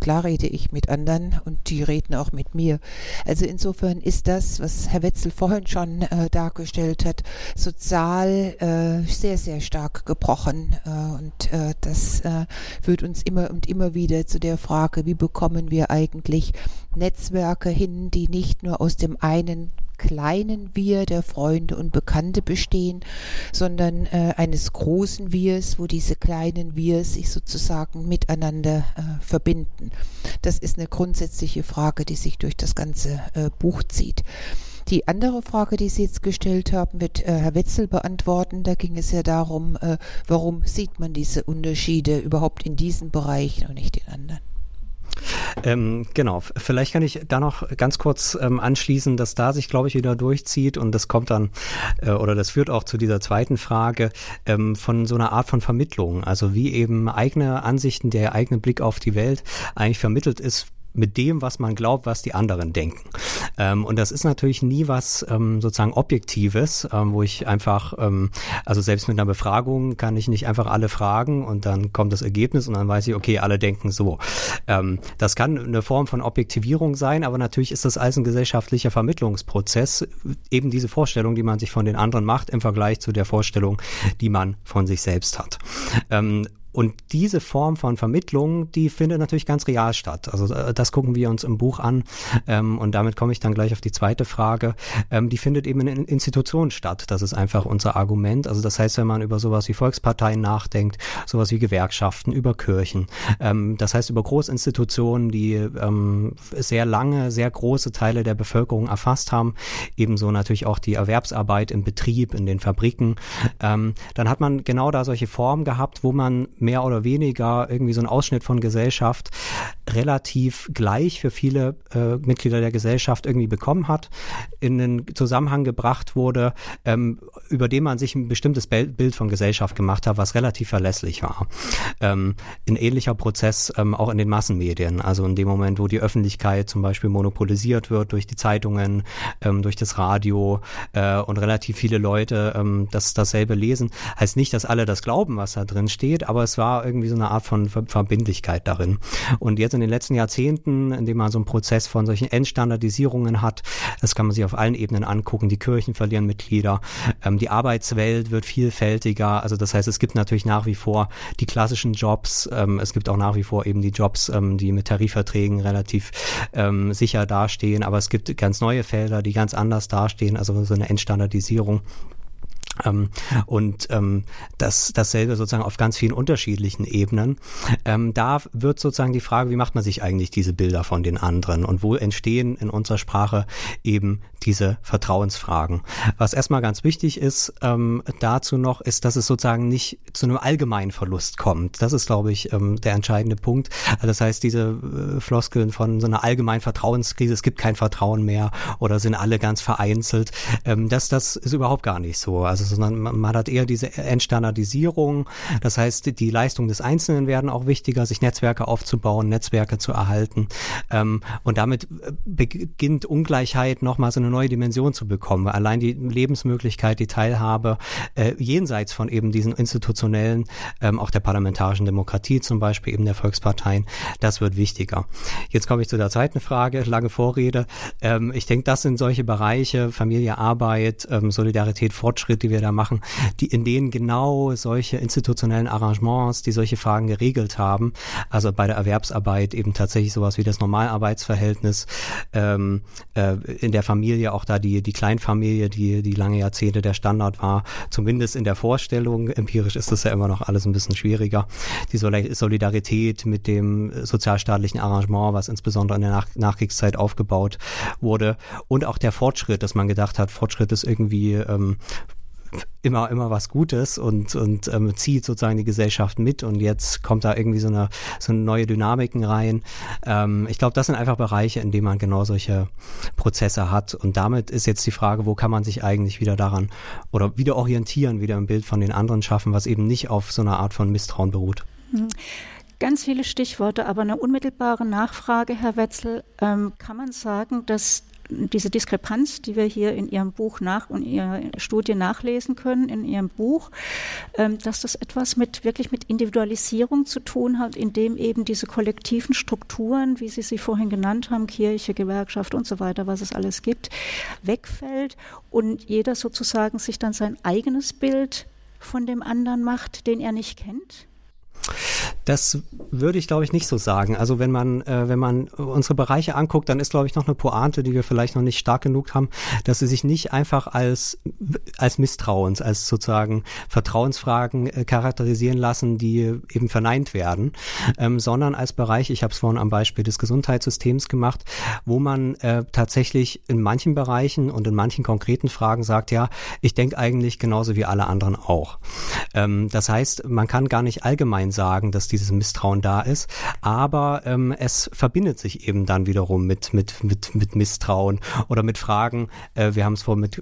klar rede ich mit anderen und die reden auch mit mir. Also insofern ist das, was Herr Wetzel vorhin schon äh, dargestellt hat, sozial äh, sehr, sehr stark gebrochen. Äh, und äh, das äh, führt uns immer und immer wieder zu der Frage, wie bekommen wir eigentlich Netzwerke hin, die nicht nur aus dem einen kleinen Wir der Freunde und Bekannte bestehen, sondern äh, eines großen Wirs, wo diese kleinen Wir sich sozusagen miteinander äh, verbinden. Das ist eine grundsätzliche Frage, die sich durch das ganze äh, Buch zieht. Die andere Frage, die Sie jetzt gestellt haben, wird äh, Herr Wetzel beantworten. Da ging es ja darum, äh, warum sieht man diese Unterschiede überhaupt in diesen Bereichen und nicht in anderen. Ähm, genau, vielleicht kann ich da noch ganz kurz ähm, anschließen, dass da sich, glaube ich, wieder durchzieht und das kommt dann, äh, oder das führt auch zu dieser zweiten Frage ähm, von so einer Art von Vermittlung, also wie eben eigene Ansichten, der eigene Blick auf die Welt eigentlich vermittelt ist mit dem, was man glaubt, was die anderen denken. Ähm, und das ist natürlich nie was ähm, sozusagen Objektives, ähm, wo ich einfach, ähm, also selbst mit einer Befragung kann ich nicht einfach alle fragen und dann kommt das Ergebnis und dann weiß ich, okay, alle denken so. Ähm, das kann eine Form von Objektivierung sein, aber natürlich ist das als ein gesellschaftlicher Vermittlungsprozess eben diese Vorstellung, die man sich von den anderen macht im Vergleich zu der Vorstellung, die man von sich selbst hat. Und diese Form von Vermittlung, die findet natürlich ganz real statt. Also äh, das gucken wir uns im Buch an. Ähm, und damit komme ich dann gleich auf die zweite Frage. Ähm, die findet eben in Institutionen statt. Das ist einfach unser Argument. Also das heißt, wenn man über sowas wie Volksparteien nachdenkt, sowas wie Gewerkschaften, über Kirchen, ähm, das heißt über Großinstitutionen, die sehr lange, sehr große Teile der Bevölkerung erfasst haben, ebenso natürlich auch die Erwerbsarbeit im Betrieb, in den Fabriken, dann hat man genau da solche Formen gehabt, wo man mehr oder weniger irgendwie so ein Ausschnitt von Gesellschaft relativ gleich für viele äh, Mitglieder der Gesellschaft irgendwie bekommen hat, in den Zusammenhang gebracht wurde, ähm, über den man sich ein bestimmtes Bild von Gesellschaft gemacht hat, was relativ verlässlich war. Ähm, ein ähnlicher Prozess ähm, auch in den Massenmedien, also in dem Moment, wo die Öffentlichkeit zum Beispiel monopolisiert wird durch die Zeitungen, ähm, durch das Radio äh, und relativ viele Leute ähm, das dasselbe lesen, heißt nicht, dass alle das glauben, was da drin steht, aber es war irgendwie so eine Art von Verbindlichkeit darin. Und jetzt in den letzten Jahrzehnten, indem man so einen Prozess von solchen Endstandardisierungen hat, das kann man sich auf allen Ebenen angucken, die Kirchen verlieren Mitglieder, ähm, die Arbeitswelt wird vielfältiger, also das heißt, es gibt natürlich nach wie vor die klassischen Jobs, ähm, es gibt auch nach wie vor eben die Jobs, ähm, die mit Tarifverträgen relativ ähm, sicher dastehen, aber es gibt ganz neue Felder, die ganz anders dastehen, also so eine Endstandardisierung. Ähm, und ähm, das, dasselbe sozusagen auf ganz vielen unterschiedlichen Ebenen. Ähm, da wird sozusagen die Frage, wie macht man sich eigentlich diese Bilder von den anderen und wo entstehen in unserer Sprache eben diese Vertrauensfragen. Was erstmal ganz wichtig ist ähm, dazu noch, ist, dass es sozusagen nicht zu einem allgemeinen Verlust kommt. Das ist, glaube ich, ähm, der entscheidende Punkt. Also das heißt, diese äh, Floskeln von so einer allgemeinen Vertrauenskrise, es gibt kein Vertrauen mehr oder sind alle ganz vereinzelt, ähm, das, das ist überhaupt gar nicht so. Also sondern man hat eher diese Entstandardisierung. Das heißt, die Leistungen des Einzelnen werden auch wichtiger, sich Netzwerke aufzubauen, Netzwerke zu erhalten. Ähm, und damit äh, beginnt Ungleichheit nochmal so eine neue Dimension zu bekommen. Allein die Lebensmöglichkeit, die Teilhabe äh, jenseits von eben diesen institutionellen, ähm, auch der parlamentarischen Demokratie zum Beispiel, eben der Volksparteien, das wird wichtiger. Jetzt komme ich zu der zweiten Frage, lange Vorrede. Ähm, ich denke, das sind solche Bereiche, Familie, Arbeit, Solidarität, Fortschritt, die wir da machen, die in denen genau solche institutionellen Arrangements, die solche Fragen geregelt haben, also bei der Erwerbsarbeit eben tatsächlich sowas wie das Normalarbeitsverhältnis, ähm, äh, in der Familie auch da die, die Kleinfamilie, die, die lange Jahrzehnte der Standard war, zumindest in der Vorstellung, empirisch ist das ja immer noch alles ein bisschen schwieriger, die Solidarität mit dem sozialstaatlichen Arrangement, was insbesondere in der Nach Nachkriegszeit aufgebaut wurde. Und auch der Fortschritt, dass man gedacht hat, Fortschritt ist irgendwie ähm, immer immer was Gutes und und ähm, zieht sozusagen die Gesellschaft mit und jetzt kommt da irgendwie so eine so eine neue Dynamiken rein. Ähm, ich glaube, das sind einfach Bereiche, in denen man genau solche Prozesse hat und damit ist jetzt die Frage, wo kann man sich eigentlich wieder daran oder wieder orientieren, wieder ein Bild von den anderen schaffen, was eben nicht auf so einer Art von Misstrauen beruht. Mhm. Ganz viele Stichworte, aber eine unmittelbare Nachfrage, Herr Wetzel. Ähm, kann man sagen, dass diese Diskrepanz, die wir hier in Ihrem Buch nach und Ihrer Studie nachlesen können, in Ihrem Buch, ähm, dass das etwas mit wirklich mit Individualisierung zu tun hat, indem eben diese kollektiven Strukturen, wie Sie sie vorhin genannt haben, Kirche, Gewerkschaft und so weiter, was es alles gibt, wegfällt und jeder sozusagen sich dann sein eigenes Bild von dem anderen macht, den er nicht kennt? Das würde ich, glaube ich, nicht so sagen. Also wenn man, äh, wenn man unsere Bereiche anguckt, dann ist, glaube ich, noch eine Pointe, die wir vielleicht noch nicht stark genug haben, dass sie sich nicht einfach als, als Misstrauens, als sozusagen Vertrauensfragen äh, charakterisieren lassen, die eben verneint werden, ähm, sondern als Bereich, ich habe es vorhin am Beispiel des Gesundheitssystems gemacht, wo man äh, tatsächlich in manchen Bereichen und in manchen konkreten Fragen sagt, ja, ich denke eigentlich genauso wie alle anderen auch. Ähm, das heißt, man kann gar nicht allgemein sagen, dass dieses Misstrauen da ist, aber ähm, es verbindet sich eben dann wiederum mit, mit, mit, mit Misstrauen oder mit Fragen, äh, wir haben es vorhin mit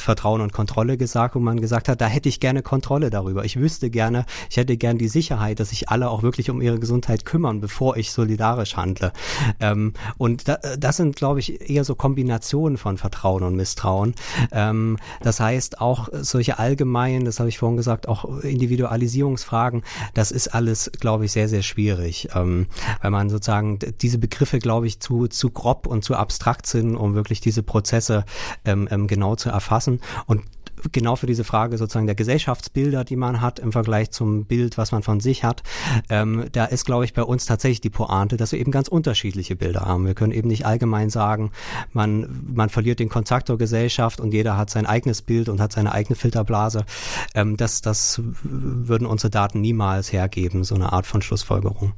Vertrauen und Kontrolle gesagt, wo man gesagt hat, da hätte ich gerne Kontrolle darüber. Ich wüsste gerne, ich hätte gern die Sicherheit, dass sich alle auch wirklich um ihre Gesundheit kümmern, bevor ich solidarisch handle. Ähm, und da, das sind, glaube ich, eher so Kombinationen von Vertrauen und Misstrauen. Ähm, das heißt, auch solche allgemeinen, das habe ich vorhin gesagt, auch Individualisierungsfragen, das ist alles, glaube ich, sehr, sehr schwierig, ähm, weil man sozusagen diese Begriffe, glaube ich, zu, zu grob und zu abstrakt sind, um wirklich diese Prozesse ähm, ähm, genau zu erfassen. Und genau für diese Frage sozusagen der Gesellschaftsbilder, die man hat im Vergleich zum Bild, was man von sich hat, ähm, da ist, glaube ich, bei uns tatsächlich die Pointe, dass wir eben ganz unterschiedliche Bilder haben. Wir können eben nicht allgemein sagen, man, man verliert den Kontakt zur Gesellschaft und jeder hat sein eigenes Bild und hat seine eigene Filterblase. Ähm, das, das würden unsere Daten niemals hergeben, so eine Art von Schlussfolgerung.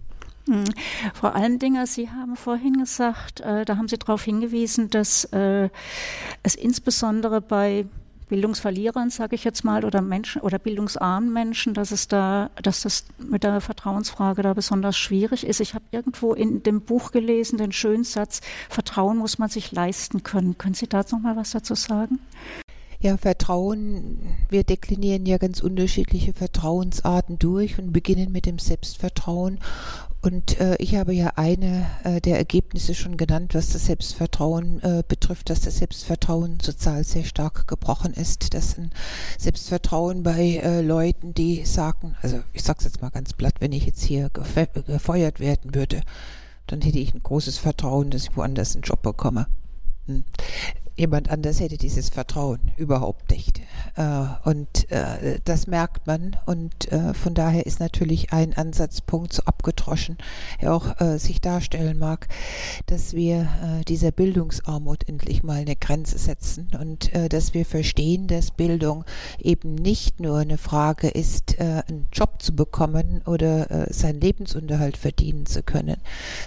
Hm. Frau Allendinger, Sie haben vorhin gesagt, äh, da haben Sie darauf hingewiesen, dass äh, es insbesondere bei Bildungsverlierern, sage ich jetzt mal, oder Menschen oder bildungsarmen Menschen, dass es da, dass das mit der Vertrauensfrage da besonders schwierig ist. Ich habe irgendwo in dem Buch gelesen den schönen Satz: Vertrauen muss man sich leisten können. Können Sie dazu noch mal was dazu sagen? Ja, Vertrauen, wir deklinieren ja ganz unterschiedliche Vertrauensarten durch und beginnen mit dem Selbstvertrauen und äh, ich habe ja eine äh, der Ergebnisse schon genannt, was das Selbstvertrauen äh, betrifft, dass das Selbstvertrauen sozial sehr stark gebrochen ist. Das ein Selbstvertrauen bei äh, Leuten, die sagen, also ich sage es jetzt mal ganz platt, wenn ich jetzt hier gefeuert werden würde, dann hätte ich ein großes Vertrauen, dass ich woanders einen Job bekomme. Hm jemand anders hätte dieses Vertrauen überhaupt nicht. Äh, und äh, das merkt man. Und äh, von daher ist natürlich ein Ansatzpunkt so abgetroschen, er auch sich darstellen mag, dass wir dieser Bildungsarmut endlich mal eine Grenze setzen und dass wir verstehen, dass Bildung eben nicht nur eine Frage ist, einen Job zu bekommen oder seinen Lebensunterhalt verdienen zu können,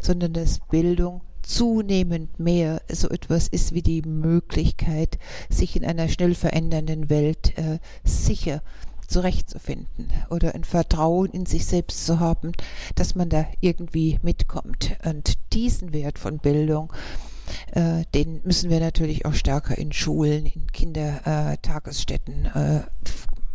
sondern dass Bildung zunehmend mehr so etwas ist wie die Möglichkeit, sich in einer schnell verändernden Welt äh, sicher zurechtzufinden oder ein Vertrauen in sich selbst zu haben, dass man da irgendwie mitkommt. Und diesen Wert von Bildung, äh, den müssen wir natürlich auch stärker in Schulen, in Kindertagesstätten äh,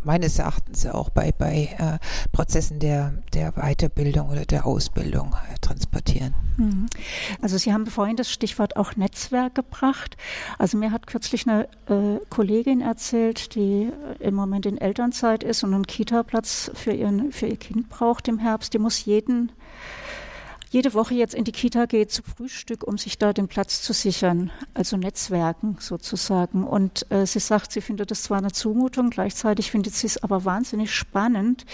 meines Erachtens auch bei, bei äh, Prozessen der, der Weiterbildung oder der Ausbildung äh, transportieren. Mhm. Also Sie haben vorhin das Stichwort auch Netzwerk gebracht. Also mir hat kürzlich eine äh, Kollegin erzählt, die im Moment in Elternzeit ist und einen Kita-Platz für, für ihr Kind braucht im Herbst. Die muss jeden jede Woche jetzt in die Kita geht zu Frühstück, um sich da den Platz zu sichern, also Netzwerken sozusagen. Und äh, sie sagt, sie findet das zwar eine Zumutung, gleichzeitig findet sie es aber wahnsinnig spannend,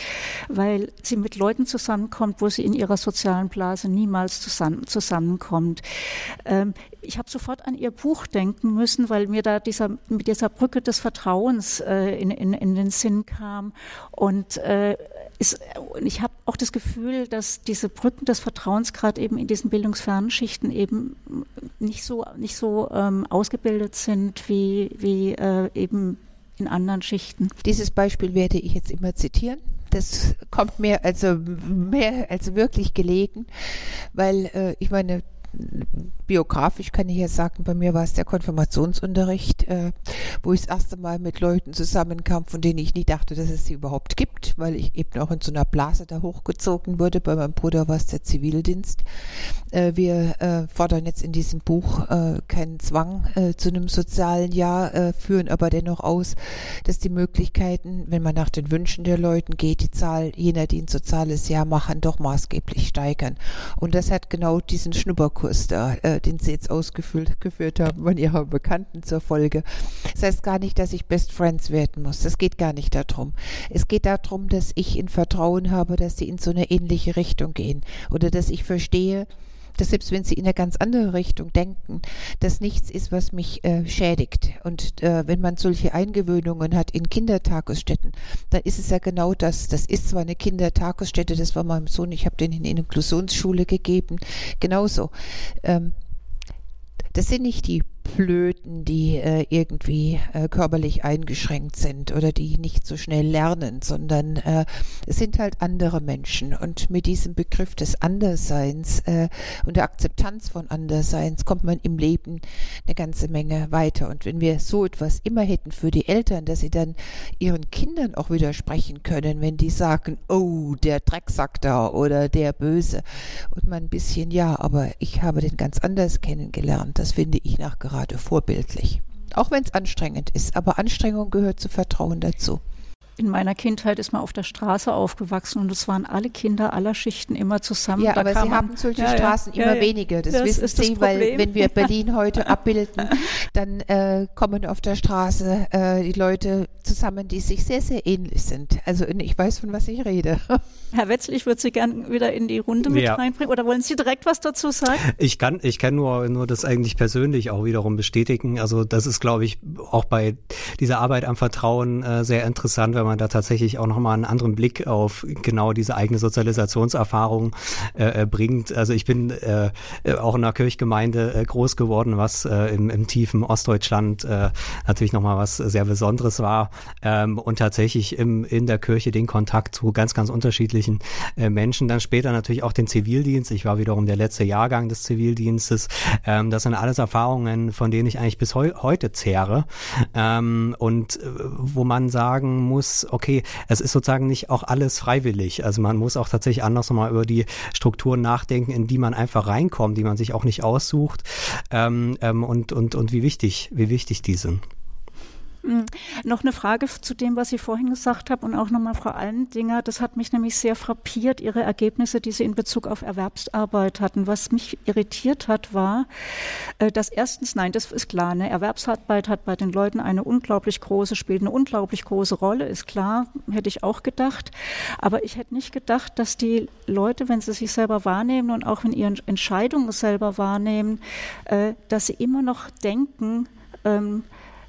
weil sie mit Leuten zusammenkommt, wo sie in ihrer sozialen Blase niemals zusammen, zusammenkommt. Ähm, ich habe sofort an ihr Buch denken müssen, weil mir da dieser, mit dieser Brücke des Vertrauens äh, in, in, in den Sinn kam. Und äh, ist, ich habe auch das Gefühl, dass diese Brücken des Vertrauens gerade eben in diesen bildungsfernen Schichten eben nicht so, nicht so ähm, ausgebildet sind wie, wie äh, eben in anderen Schichten. Dieses Beispiel werde ich jetzt immer zitieren. Das kommt mir also mehr als wirklich gelegen, weil äh, ich meine, biografisch kann ich ja sagen, bei mir war es der Konfirmationsunterricht, äh, wo ich das erste Mal mit Leuten zusammenkam, von denen ich nie dachte, dass es sie überhaupt gibt, weil ich eben auch in so einer Blase da hochgezogen wurde. Bei meinem Bruder war es der Zivildienst. Äh, wir äh, fordern jetzt in diesem Buch äh, keinen Zwang äh, zu einem sozialen Jahr, äh, führen aber dennoch aus, dass die Möglichkeiten, wenn man nach den Wünschen der Leuten geht, die Zahl jener, die ein soziales Jahr machen, doch maßgeblich steigern. Und das hat genau diesen Schnupperkurs Kinderkurs da, äh, den Sie jetzt ausgeführt geführt haben von Ihrer Bekannten zur Folge. Das heißt gar nicht, dass ich Best Friends werden muss. Das geht gar nicht darum. Es geht darum, dass ich in Vertrauen habe, dass sie in so eine ähnliche Richtung gehen oder dass ich verstehe, dass selbst wenn sie in eine ganz andere Richtung denken, das nichts ist, was mich äh, schädigt. Und äh, wenn man solche Eingewöhnungen hat in Kindertagesstätten, dann ist es ja genau das. Das ist zwar eine Kindertagesstätte, das war meinem Sohn, ich habe den in Inklusionsschule gegeben, genauso. Ähm, das sind nicht die Blöden, die äh, irgendwie äh, körperlich eingeschränkt sind oder die nicht so schnell lernen, sondern äh, es sind halt andere Menschen. Und mit diesem Begriff des Andersseins äh, und der Akzeptanz von Andersseins kommt man im Leben eine ganze Menge weiter. Und wenn wir so etwas immer hätten für die Eltern, dass sie dann ihren Kindern auch widersprechen können, wenn die sagen, oh, der Drecksack da oder der Böse. Und man ein bisschen, ja, aber ich habe den ganz anders kennengelernt. Das finde ich nach gerade vorbildlich. Auch wenn es anstrengend ist, aber Anstrengung gehört zu Vertrauen dazu. In meiner Kindheit ist man auf der Straße aufgewachsen und es waren alle Kinder aller Schichten immer zusammen. Ja, da aber Sie haben solche ja, Straßen ja, immer ja, weniger. Das, das wissen Sie, weil wenn wir Berlin heute *laughs* abbilden, dann äh, kommen auf der Straße äh, die Leute zusammen, die sich sehr, sehr ähnlich sind. Also ich weiß, von was ich rede. *laughs* Herr Wetzel, ich würde Sie gerne wieder in die Runde mit ja. reinbringen. Oder wollen Sie direkt was dazu sagen? Ich kann, ich kann nur, nur das eigentlich persönlich auch wiederum bestätigen. Also das ist, glaube ich, auch bei dieser Arbeit am Vertrauen äh, sehr interessant, wenn man da tatsächlich auch nochmal einen anderen Blick auf genau diese eigene Sozialisationserfahrung äh, äh, bringt. Also ich bin äh, äh, auch in einer Kirchgemeinde äh, groß geworden, was äh, im, im tiefen Ostdeutschland äh, natürlich nochmal was sehr Besonderes war. Ähm, und tatsächlich im, in der Kirche den Kontakt zu ganz, ganz unterschiedlichen äh, Menschen. Dann später natürlich auch den Zivildienst. Ich war wiederum der letzte Jahrgang des Zivildienstes. Ähm, das sind alles Erfahrungen, von denen ich eigentlich bis heu heute zehre. Ähm, und wo man sagen muss, okay, es ist sozusagen nicht auch alles freiwillig. Also man muss auch tatsächlich anders nochmal über die Strukturen nachdenken, in die man einfach reinkommt, die man sich auch nicht aussucht. Ähm, ähm und, und, und wie wichtig, wie wichtig die sind. Mhm. Noch eine Frage zu dem, was Sie vorhin gesagt haben und auch nochmal Frau Allendinger. Das hat mich nämlich sehr frappiert, Ihre Ergebnisse, die Sie in Bezug auf Erwerbsarbeit hatten. Was mich irritiert hat, war, äh, dass erstens, nein, das ist klar, ne, Erwerbsarbeit hat bei den Leuten eine unglaublich große, spielt eine unglaublich große Rolle, ist klar, hätte ich auch gedacht. Aber ich hätte nicht gedacht, dass die Leute, wenn sie sich selber wahrnehmen und auch in ihren Entscheidungen selber wahrnehmen, äh, dass sie immer noch denken, ähm,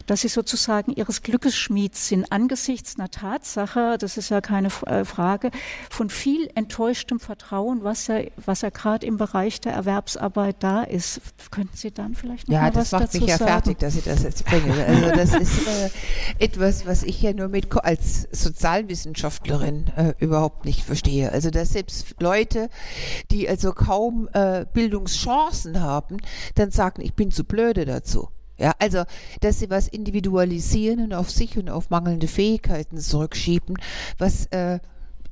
dass sie sozusagen ihres Glückes Schmieds sind angesichts einer Tatsache, das ist ja keine äh, Frage, von viel enttäuschtem Vertrauen, was ja, was ja gerade im Bereich der Erwerbsarbeit da ist. Könnten Sie dann vielleicht noch ja, was dazu sagen? Ja, das macht mich ja fertig, dass Sie das jetzt bringen. Also das ist äh, etwas, was ich ja nur mit als Sozialwissenschaftlerin äh, überhaupt nicht verstehe. Also dass selbst Leute, die also kaum äh, Bildungschancen haben, dann sagen, ich bin zu blöde dazu. Ja, also, dass sie was individualisieren und auf sich und auf mangelnde Fähigkeiten zurückschieben, was äh,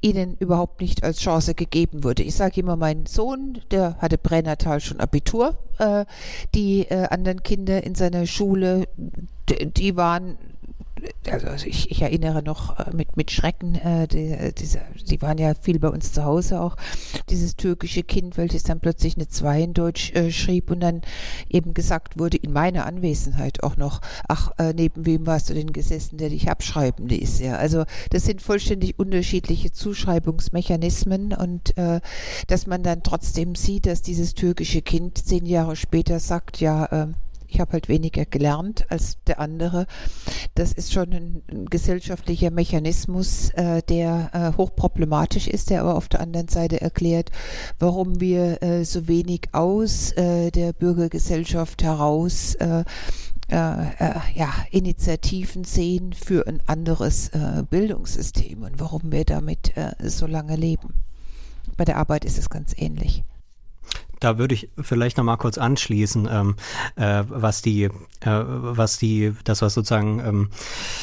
ihnen überhaupt nicht als Chance gegeben wurde. Ich sage immer, mein Sohn, der hatte pränatal schon Abitur. Äh, die äh, anderen Kinder in seiner Schule, die waren also ich, ich, erinnere noch äh, mit, mit Schrecken, äh, die, diese, die waren ja viel bei uns zu Hause auch, dieses türkische Kind, welches dann plötzlich eine Zwei in Deutsch äh, schrieb und dann eben gesagt wurde, in meiner Anwesenheit auch noch, ach, äh, neben wem warst du denn gesessen, der dich abschreiben ließ? Ja, also das sind vollständig unterschiedliche Zuschreibungsmechanismen und äh, dass man dann trotzdem sieht, dass dieses türkische Kind zehn Jahre später sagt, ja, äh, ich habe halt weniger gelernt als der andere. Das ist schon ein, gesellschaftlicher Mechanismus, äh, der äh, hochproblematisch ist, der aber auf der anderen Seite erklärt, warum wir äh, so wenig aus äh, der Bürgergesellschaft heraus äh, äh, ja, Initiativen sehen für ein anderes Bildungssystem und warum wir damit so lange leben. Bei der Arbeit ist es ganz ähnlich da würde ich vielleicht noch mal kurz anschließen, ähm, äh, was die, äh, was die, das was sozusagen ähm,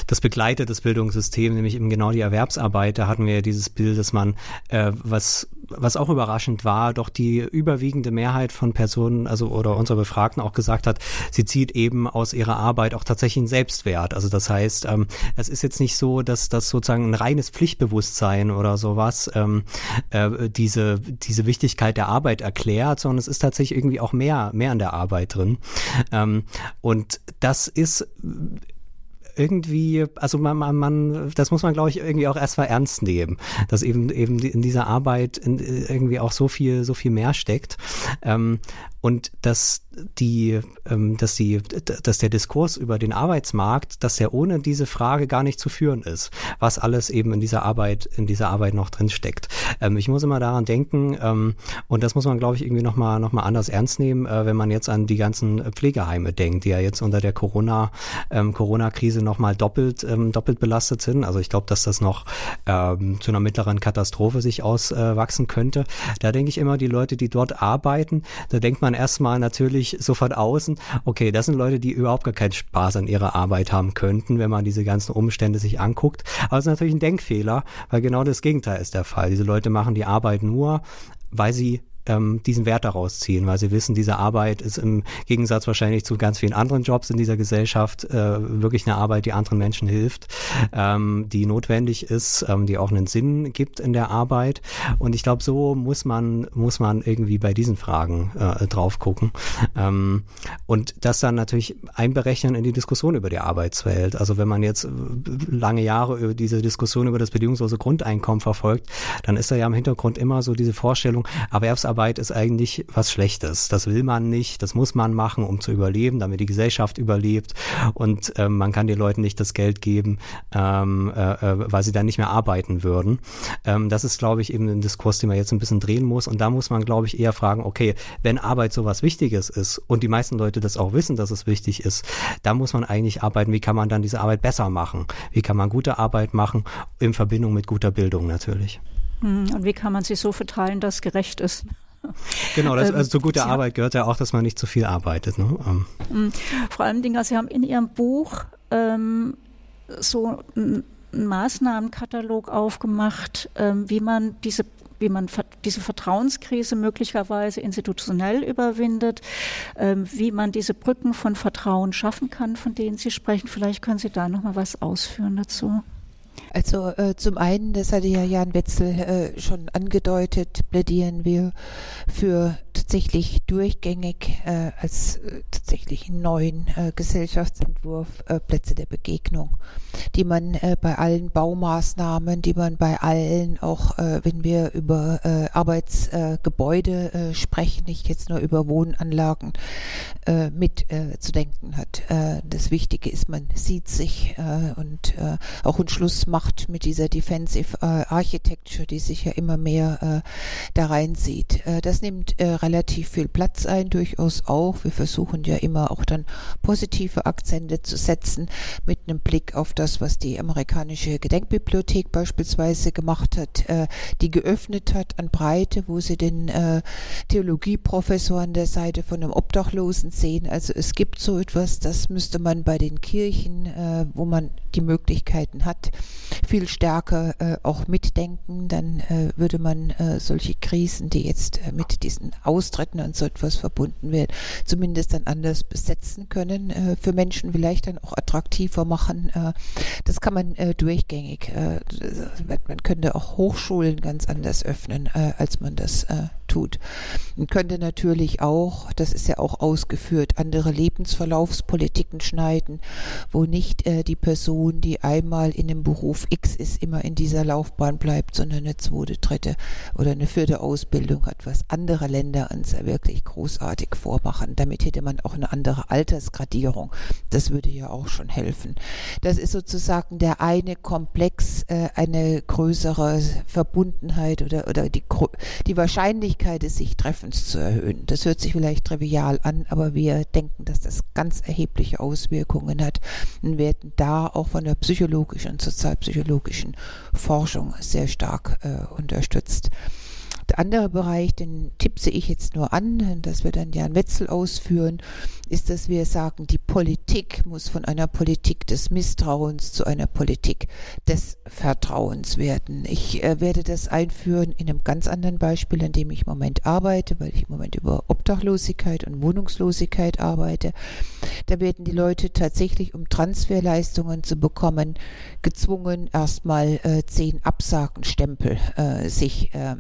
das begleitet das Bildungssystem, nämlich eben genau die Erwerbsarbeit. Da hatten wir ja dieses Bild, dass man äh, was was auch überraschend war, doch die überwiegende Mehrheit von Personen, also oder unserer Befragten auch gesagt hat, sie zieht eben aus ihrer Arbeit auch tatsächlich einen Selbstwert. Also das heißt, ähm, es ist jetzt nicht so, dass das sozusagen ein reines Pflichtbewusstsein oder sowas ähm, äh, diese diese Wichtigkeit der Arbeit erklärt, sondern es ist tatsächlich irgendwie auch mehr, mehr an der Arbeit drin. Ähm, und das ist irgendwie, also man, man, man das muss man, glaube ich, irgendwie auch erstmal ernst nehmen, dass eben eben in dieser Arbeit irgendwie auch so viel, so viel mehr steckt. Ähm, und dass die, ähm, dass die, dass der Diskurs über den Arbeitsmarkt, dass der ohne diese Frage gar nicht zu führen ist, was alles eben in dieser Arbeit, in dieser Arbeit noch drin steckt. Ähm, ich muss immer daran denken, ähm, und das muss man, glaube ich, irgendwie nochmal noch mal anders ernst nehmen, äh, wenn man jetzt an die ganzen Pflegeheime denkt, die ja jetzt unter der Corona, ähm, Corona-Krise nochmal doppelt, ähm, doppelt belastet sind. Also ich glaube, dass das noch ähm, zu einer mittleren Katastrophe sich auswachsen könnte. Da denke ich immer, die Leute, die dort arbeiten, da denkt man erstmal natürlich so außen, okay, das sind Leute, die überhaupt gar keinen Spaß an ihrer Arbeit haben könnten, wenn man diese ganzen Umstände sich anguckt. Aber es ist natürlich ein Denkfehler, weil genau das Gegenteil ist der Fall. Diese Leute machen die Arbeit nur, weil sie ähm, diesen Wert daraus ziehen, weil sie wissen, diese Arbeit ist im Gegensatz wahrscheinlich zu ganz vielen anderen Jobs in dieser Gesellschaft äh, wirklich eine Arbeit, die anderen Menschen hilft, ähm, die notwendig ist, ähm, die auch einen Sinn gibt in der Arbeit. Und ich glaube, so muss man muss man irgendwie bei diesen Fragen äh, drauf gucken ähm, und das dann natürlich einberechnen in die Diskussion über die Arbeitswelt. Also wenn man jetzt äh, lange Jahre über diese Diskussion über das bedingungslose Grundeinkommen verfolgt, dann ist da ja im Hintergrund immer so diese Vorstellung, Erwerbsarbeit Arbeit ist eigentlich was Schlechtes. Das will man nicht, das muss man machen, um zu überleben, damit die Gesellschaft überlebt. Und ähm, man kann den Leuten nicht das Geld geben, ähm, äh, äh, weil sie dann nicht mehr arbeiten würden. Ähm, das ist, glaube ich, eben ein Diskurs, den man jetzt ein bisschen drehen muss. Und da muss man, glaube ich, eher fragen, okay, wenn Arbeit so was Wichtiges ist und die meisten Leute das auch wissen, dass es wichtig ist, da muss man eigentlich arbeiten, wie kann man dann diese Arbeit besser machen? Wie kann man gute Arbeit machen, in Verbindung mit guter Bildung natürlich. Hm, und wie kann man sie so verteilen, dass gerecht ist? Genau, das, ähm, also zu guter Arbeit gehört ja auch, dass man nicht zu viel arbeitet. Ne? Ähm. Mm, vor allem Sie haben in Ihrem Buch ähm, so einen Maßnahmenkatalog aufgemacht, ähm, wie man diese wie man diese Vertrauenskrise möglicherweise institutionell überwindet, ähm, wie man diese Brücken von Vertrauen schaffen kann, von denen Sie sprechen. Vielleicht können Sie da noch mal was ausführen dazu. Also äh, zum einen, das hatte ja Jan Wetzel äh, schon angedeutet, plädieren wir für tatsächlich durchgängig äh, als äh, tatsächlich neuen äh, Gesellschaftsentwurf äh, Plätze der Begegnung, die man bei allen Baumaßnahmen, die man bei allen, auch wenn wir über Arbeitsgebäude sprechen, nicht jetzt nur über Wohnanlagen, mit zu denken hat. Das Wichtige ist, man sieht sich und auch einen Schluss macht mit dieser Defensive äh, Architecture, die sich ja immer mehr äh, da reinsieht. Äh, das nimmt relativ viel Platz ein, durchaus auch. Wir versuchen ja immer auch dann positive Akzente zu setzen mit einem Blick auf das, was die amerikanische Gedenkbibliothek beispielsweise gemacht hat, die geöffnet hat an Breite, wo sie den Theologieprofessor an der Seite von einem Obdachlosen sehen. Also es gibt so etwas, das müsste man bei den Kirchen, wo man die Möglichkeiten hat, viel stärker äh, auch mitdenken. Dann äh, würde man äh, solche Krisen, die jetzt äh, mit diesen Austritten und so etwas verbunden werden, zumindest dann anders besetzen können, äh, für Menschen vielleicht dann auch attraktiver machen. Äh, das kann man durchgängig. Man könnte auch Hochschulen ganz anders öffnen, als man das tut. Man könnte natürlich auch, das ist ja auch ausgeführt, andere Lebensverlaufspolitiken schneiden, wo nicht äh, die Person, die einmal in einem Beruf X ist, immer in dieser Laufbahn bleibt, sondern eine zweite, dritte oder eine vierte Ausbildung hat, was andere Länder uns ja wirklich großartig vormachen. Damit hätte man auch eine andere Altersgradierung. Das würde ja auch schon helfen. Das ist sozusagen der eine Komplex, äh, eine größere Verbundenheit oder, oder die, die Wahrscheinlichkeit, Wahrscheinlichkeit des sich Treffens zu erhöhen. Das hört sich vielleicht trivial an, aber wir denken, dass das ganz erhebliche Auswirkungen hat und werden da auch von der psychologischen und sozialpsychologischen Forschung sehr stark äh, unterstützt. Der andere Bereich, den tippse ich jetzt nur an, das wird dann Jan Wetzel ausführen, ist, dass wir sagen, die Politik muss von einer Politik des Misstrauens zu einer Politik des Vertrauens werden. Ich äh, werde das einführen in einem ganz anderen Beispiel, an dem ich im Moment arbeite, weil ich im Moment über Obdachlosigkeit und Wohnungslosigkeit arbeite. Da werden die Leute tatsächlich, um Transferleistungen zu bekommen, gezwungen, erstmal äh, zehn Absagenstempel äh, sich äh,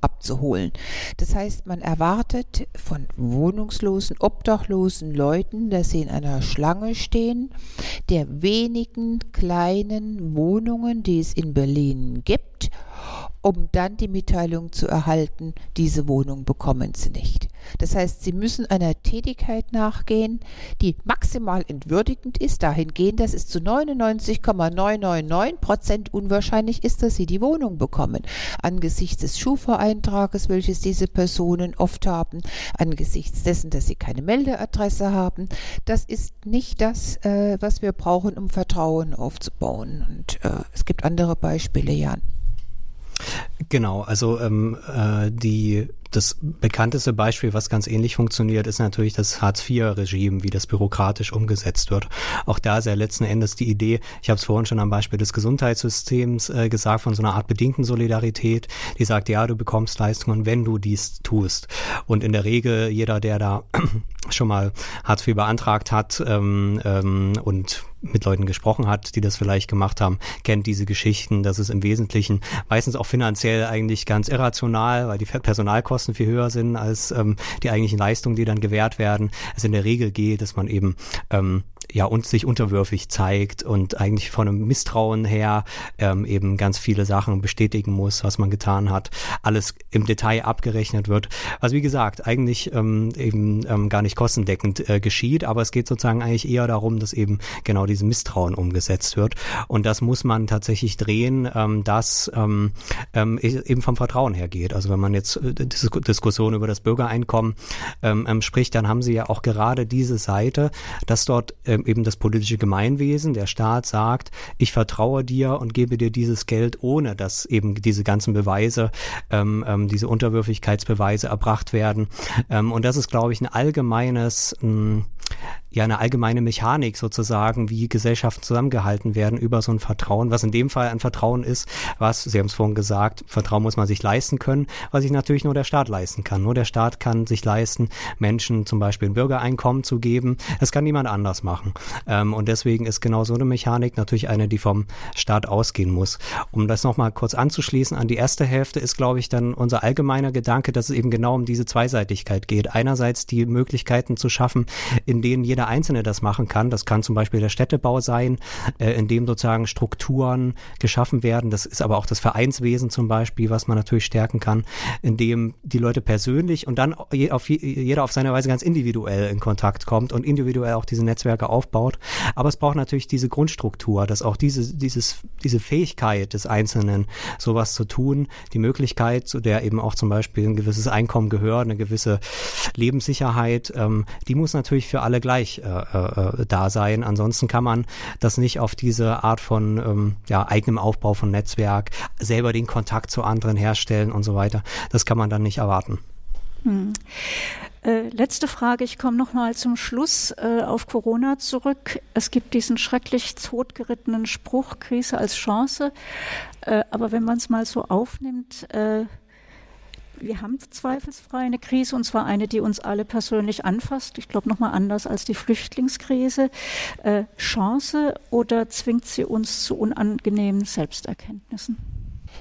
abzuholen. Das heißt, man erwartet von wohnungslosen, obdachlosen Leuten, dass sie in einer Schlange stehen, der wenigen kleinen Wohnungen, die es in Berlin gibt, um dann die Mitteilung zu erhalten, diese Wohnung bekommen sie nicht. Das heißt, sie müssen einer Tätigkeit nachgehen, die maximal entwürdigend ist, dahingehend, dass es zu 99,999 Prozent unwahrscheinlich ist, dass sie die Wohnung bekommen. Angesichts des Schufa-Eintrages, welches diese Personen oft haben, angesichts dessen, dass sie keine Meldeadresse haben, das ist nicht das, äh, was wir brauchen, um Vertrauen aufzubauen. Und äh, es gibt andere Beispiele, Jan. Genau, also ähm, äh, die das bekannteste Beispiel, was ganz ähnlich funktioniert, ist natürlich das Hartz-IV-Regime, wie das bürokratisch umgesetzt wird. Auch da ist ja letzten Endes die Idee, ich habe es vorhin schon am Beispiel des Gesundheitssystems äh, gesagt, von so einer Art bedingten Solidarität, die sagt, ja, du bekommst Leistungen, wenn du dies tust. Und in der Regel jeder, der da *clears throat* schon mal Hartz IV beantragt hat ähm, ähm, und mit Leuten gesprochen hat, die das vielleicht gemacht haben, kennt diese Geschichten. Das ist im Wesentlichen meistens auch finanziell eigentlich ganz irrational, weil die Personalkosten Kosten viel höher sind als ähm, die eigentlichen Leistungen, die dann gewährt werden. Es in der Regel geht, dass man eben ähm, ja und sich unterwürfig zeigt und eigentlich von einem Misstrauen her ähm, eben ganz viele Sachen bestätigen muss, was man getan hat, alles im Detail abgerechnet wird, was wie gesagt eigentlich ähm, eben ähm, gar nicht kostendeckend äh, geschieht, aber es geht sozusagen eigentlich eher darum, dass eben genau dieses Misstrauen umgesetzt wird und das muss man tatsächlich drehen, ähm, dass ähm, ähm, e-, eben vom Vertrauen her geht. Also wenn man jetzt äh, diese Diskussion über das Bürgereinkommen ähm, ähm, spricht, dann haben sie ja auch gerade diese Seite, dass dort äh, eben das politische Gemeinwesen, der Staat sagt, ich vertraue dir und gebe dir dieses Geld, ohne dass eben diese ganzen Beweise, ähm, ähm, diese Unterwürfigkeitsbeweise erbracht werden. Ähm, und das ist, glaube ich, ein allgemeines, mh, hm, ja eine allgemeine Mechanik sozusagen, wie Gesellschaften zusammengehalten werden über so ein Vertrauen, was in dem Fall ein Vertrauen ist, was, Sie haben es vorhin gesagt, Vertrauen muss man sich leisten können, was sich natürlich nur der Staat leisten kann. Nur der Staat kann sich leisten, Menschen zum Beispiel ein Bürgereinkommen zu geben. Das kann niemand anders machen. Ähm, und deswegen ist genau so eine Mechanik natürlich eine, die vom Staat ausgehen muss. Um das nochmal kurz anzuschließen an die erste Hälfte ist, glaube ich, dann unser allgemeiner Gedanke, dass es eben genau um diese Zweiseitigkeit geht. Einerseits die Möglichkeiten zu schaffen, in denen jeder Einzelne das machen kann. Das kann zum Beispiel der Städtebau sein, äh, in dem sozusagen Strukturen geschaffen werden. Das ist aber auch das Vereinswesen zum Beispiel, was man natürlich stärken kann, in dem die Leute persönlich und dann auf, jeder auf seine Weise ganz individuell in Kontakt kommt und individuell auch diese Netzwerke aufbaut. Aber es braucht natürlich diese Grundstruktur, dass auch diese, dieses, diese Fähigkeit des Einzelnen, sowas zu tun, die Möglichkeit, zu der eben auch zum Beispiel ein gewisses Einkommen gehört, eine gewisse Lebenssicherheit, ähm, die muss natürlich für alle gleich äh, äh, da sein. Ansonsten kann man das nicht auf diese Art von ähm, ja, eigenem Aufbau von Netzwerk, selber den Kontakt zu anderen herstellen und so weiter. Das kann man dann nicht erwarten. Hm. Äh, letzte Frage, ich komme noch mal zum Schluss äh, auf Corona zurück. Es gibt diesen schrecklich totgerittenen Spruch, Krise als Chance. Äh, aber wenn man es mal so aufnimmt, äh, wir haben zweifelsfrei eine Krise und zwar eine, die uns alle persönlich anfasst. Ich glaube nochmal anders als die Flüchtlingskrise. Äh, Chance oder zwingt sie uns zu unangenehmen Selbsterkenntnissen?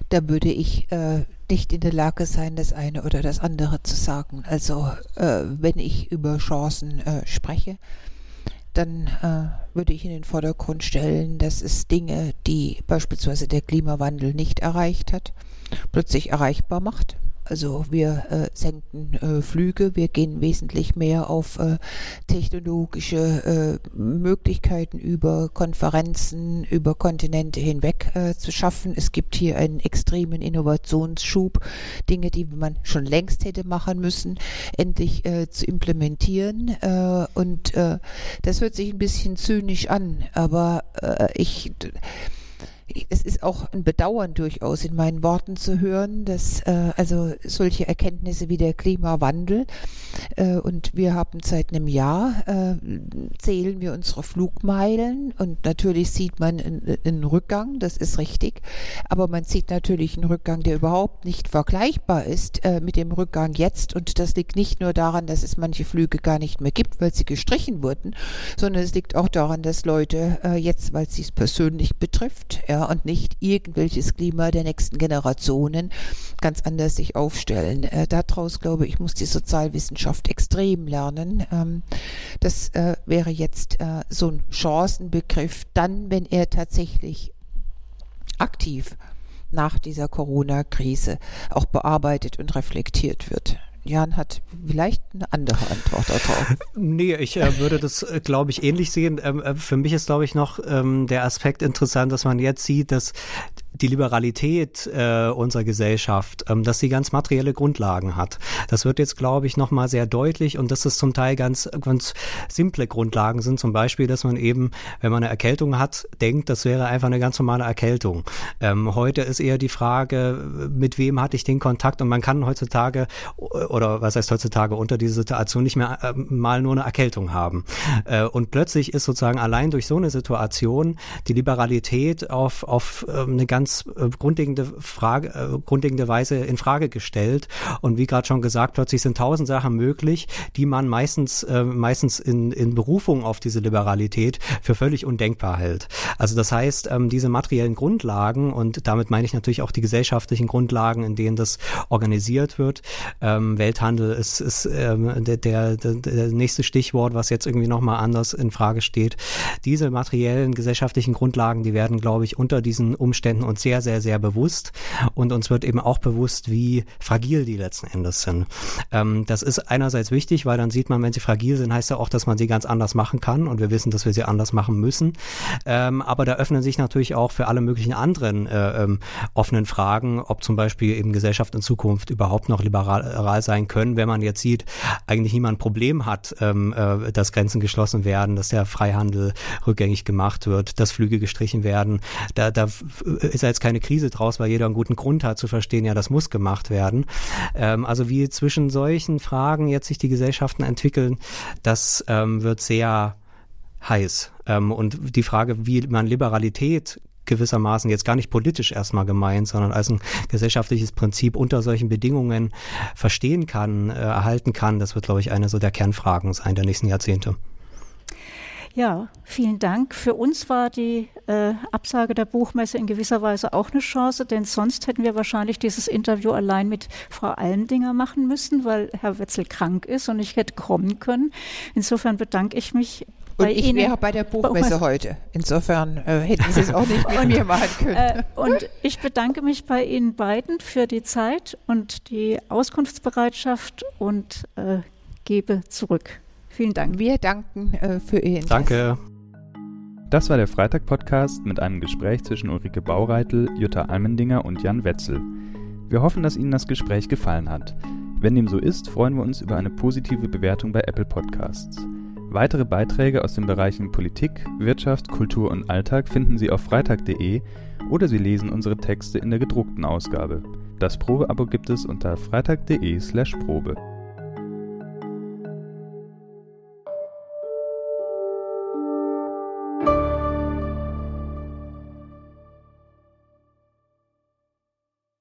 Da würde ich äh, nicht in der Lage sein, das eine oder das andere zu sagen. Also äh, wenn ich über Chancen äh, spreche, dann äh, würde ich in den Vordergrund stellen, dass es Dinge, die beispielsweise der Klimawandel nicht erreicht hat, plötzlich erreichbar macht. Also wir äh, senken äh, Flüge, wir gehen wesentlich mehr auf äh, technologische äh, Möglichkeiten über Konferenzen, über Kontinente hinweg äh, zu schaffen. Es gibt hier einen extremen Innovationsschub, Dinge, die man schon längst hätte machen müssen, endlich äh, zu implementieren. Äh, und äh, das hört sich ein bisschen zynisch an, aber äh, ich es ist auch ein Bedauern durchaus in meinen Worten zu hören, dass äh, also solche Erkenntnisse wie der Klimawandel äh, und wir haben seit einem Jahr äh, zählen wir unsere Flugmeilen. Und natürlich sieht man einen, Rückgang, das ist richtig, aber man sieht natürlich einen Rückgang, der überhaupt nicht vergleichbar ist äh, mit dem Rückgang jetzt. Und das liegt nicht nur daran, dass es manche Flüge gar nicht mehr gibt, weil sie gestrichen wurden, sondern es liegt auch daran, dass Leute äh, jetzt, weil sie es persönlich betrifft, ja, und nicht irgendwelches Klima der nächsten Generationen ganz anders sich aufstellen. Äh, daraus, glaube ich, muss die Sozialwissenschaft extrem lernen. Ähm, das äh, wäre jetzt äh, so ein Chancenbegriff, dann, wenn er tatsächlich aktiv nach dieser Corona-Krise auch bearbeitet und reflektiert wird. Jan hat vielleicht eine andere Antwort darauf. *laughs* Nee, ich äh, würde das, äh, glaube ich, ähnlich sehen. Ähm, äh, für mich ist, glaube ich, noch ähm, der Aspekt interessant, dass man jetzt sieht, dass die Liberalität äh, unserer Gesellschaft, ähm, dass sie ganz materielle Grundlagen hat. Das wird jetzt, glaube ich, nochmal sehr deutlich und dass es zum Teil ganz, ganz simple Grundlagen sind. Zum Beispiel, dass man eben, wenn man eine Erkältung hat, denkt, das wäre einfach eine ganz normale Erkältung. Ähm, heute ist eher die Frage, mit wem hatte ich den Kontakt und man kann heutzutage oder was heißt heutzutage unter dieser Situation nicht mehr äh, mal nur eine Erkältung haben. Äh, und plötzlich ist sozusagen allein durch so eine Situation die Liberalität auf, auf äh, eine ganz ganz äh, grundlegende Frage, äh, grundlegende Weise in Frage gestellt. Und wie gerade schon gesagt, plötzlich sind tausend Sachen möglich, die man meistens, äh, meistens in, in Berufung auf diese Liberalität für völlig undenkbar hält. Also das heißt, ähm, diese materiellen Grundlagen und damit meine ich natürlich auch die gesellschaftlichen Grundlagen, in denen das organisiert wird. Ähm, Welthandel ist, ist ähm, der, der, der nächste Stichwort, was jetzt irgendwie nochmal anders in Frage steht. Diese materiellen gesellschaftlichen Grundlagen, die werden, glaube ich, unter diesen Umständen und uns sehr, sehr, sehr bewusst und uns wird eben auch bewusst, wie fragil die letzten Endes sind. Ähm, das ist einerseits wichtig, weil dann sieht man, wenn sie fragil sind, heißt ja auch, dass man sie ganz anders machen kann und wir wissen, dass wir sie anders machen müssen. Ähm, aber da öffnen sich natürlich auch für alle möglichen anderen äh, ähm, offenen Fragen, ob zum Beispiel eben Gesellschaft in Zukunft überhaupt noch liberal sein können, wenn man jetzt sieht, eigentlich niemand ein Problem hat, ähm, äh, dass Grenzen geschlossen werden, dass der Freihandel rückgängig gemacht wird, dass Flüge gestrichen werden. Da, da ist da jetzt keine Krise draus, weil jeder einen guten Grund hat zu verstehen, ja, das muss gemacht werden. Ähm, also wie zwischen solchen Fragen jetzt sich die Gesellschaften entwickeln, das ähm, wird sehr heiß. Ähm, und die Frage, wie man Liberalität gewissermaßen jetzt gar nicht politisch erstmal gemeint, sondern als ein gesellschaftliches Prinzip unter solchen Bedingungen verstehen kann, äh, erhalten kann, das wird, glaube ich, eine so der Kernfragen sein der nächsten Jahrzehnte. Ja, vielen Dank. Für uns war die äh, Absage der Buchmesse in gewisser Weise auch eine Chance, denn sonst hätten wir wahrscheinlich dieses Interview allein mit Frau Allendinger machen müssen, weil Herr Wetzel krank ist und ich hätte kommen können. Insofern bedanke ich mich und ich Ihnen, wäre bei der Buchmesse heute. Insofern äh, hätten Sie es auch nicht mit *laughs* und, mir machen können. Äh, und ich bedanke mich bei Ihnen beiden für die Zeit und die Auskunftsbereitschaft und äh, gebe zurück. Vielen Dank. Wir danken äh, für Ihr Interesse. Danke. Das war der Freitag-Podcast mit einem Gespräch zwischen Ulrike Baureitel, Jutta Almendinger und Jan Wetzel. Wir hoffen, dass Ihnen das Gespräch gefallen hat. Wenn dem so ist, freuen wir uns über eine positive Bewertung bei Apple Podcasts. Weitere Beiträge aus den Bereichen Politik, Wirtschaft, Kultur und Alltag finden Sie auf freitag.de oder Sie lesen unsere Texte in der gedruckten Ausgabe. Das Probeabo gibt es unter freitag.de/probe. slash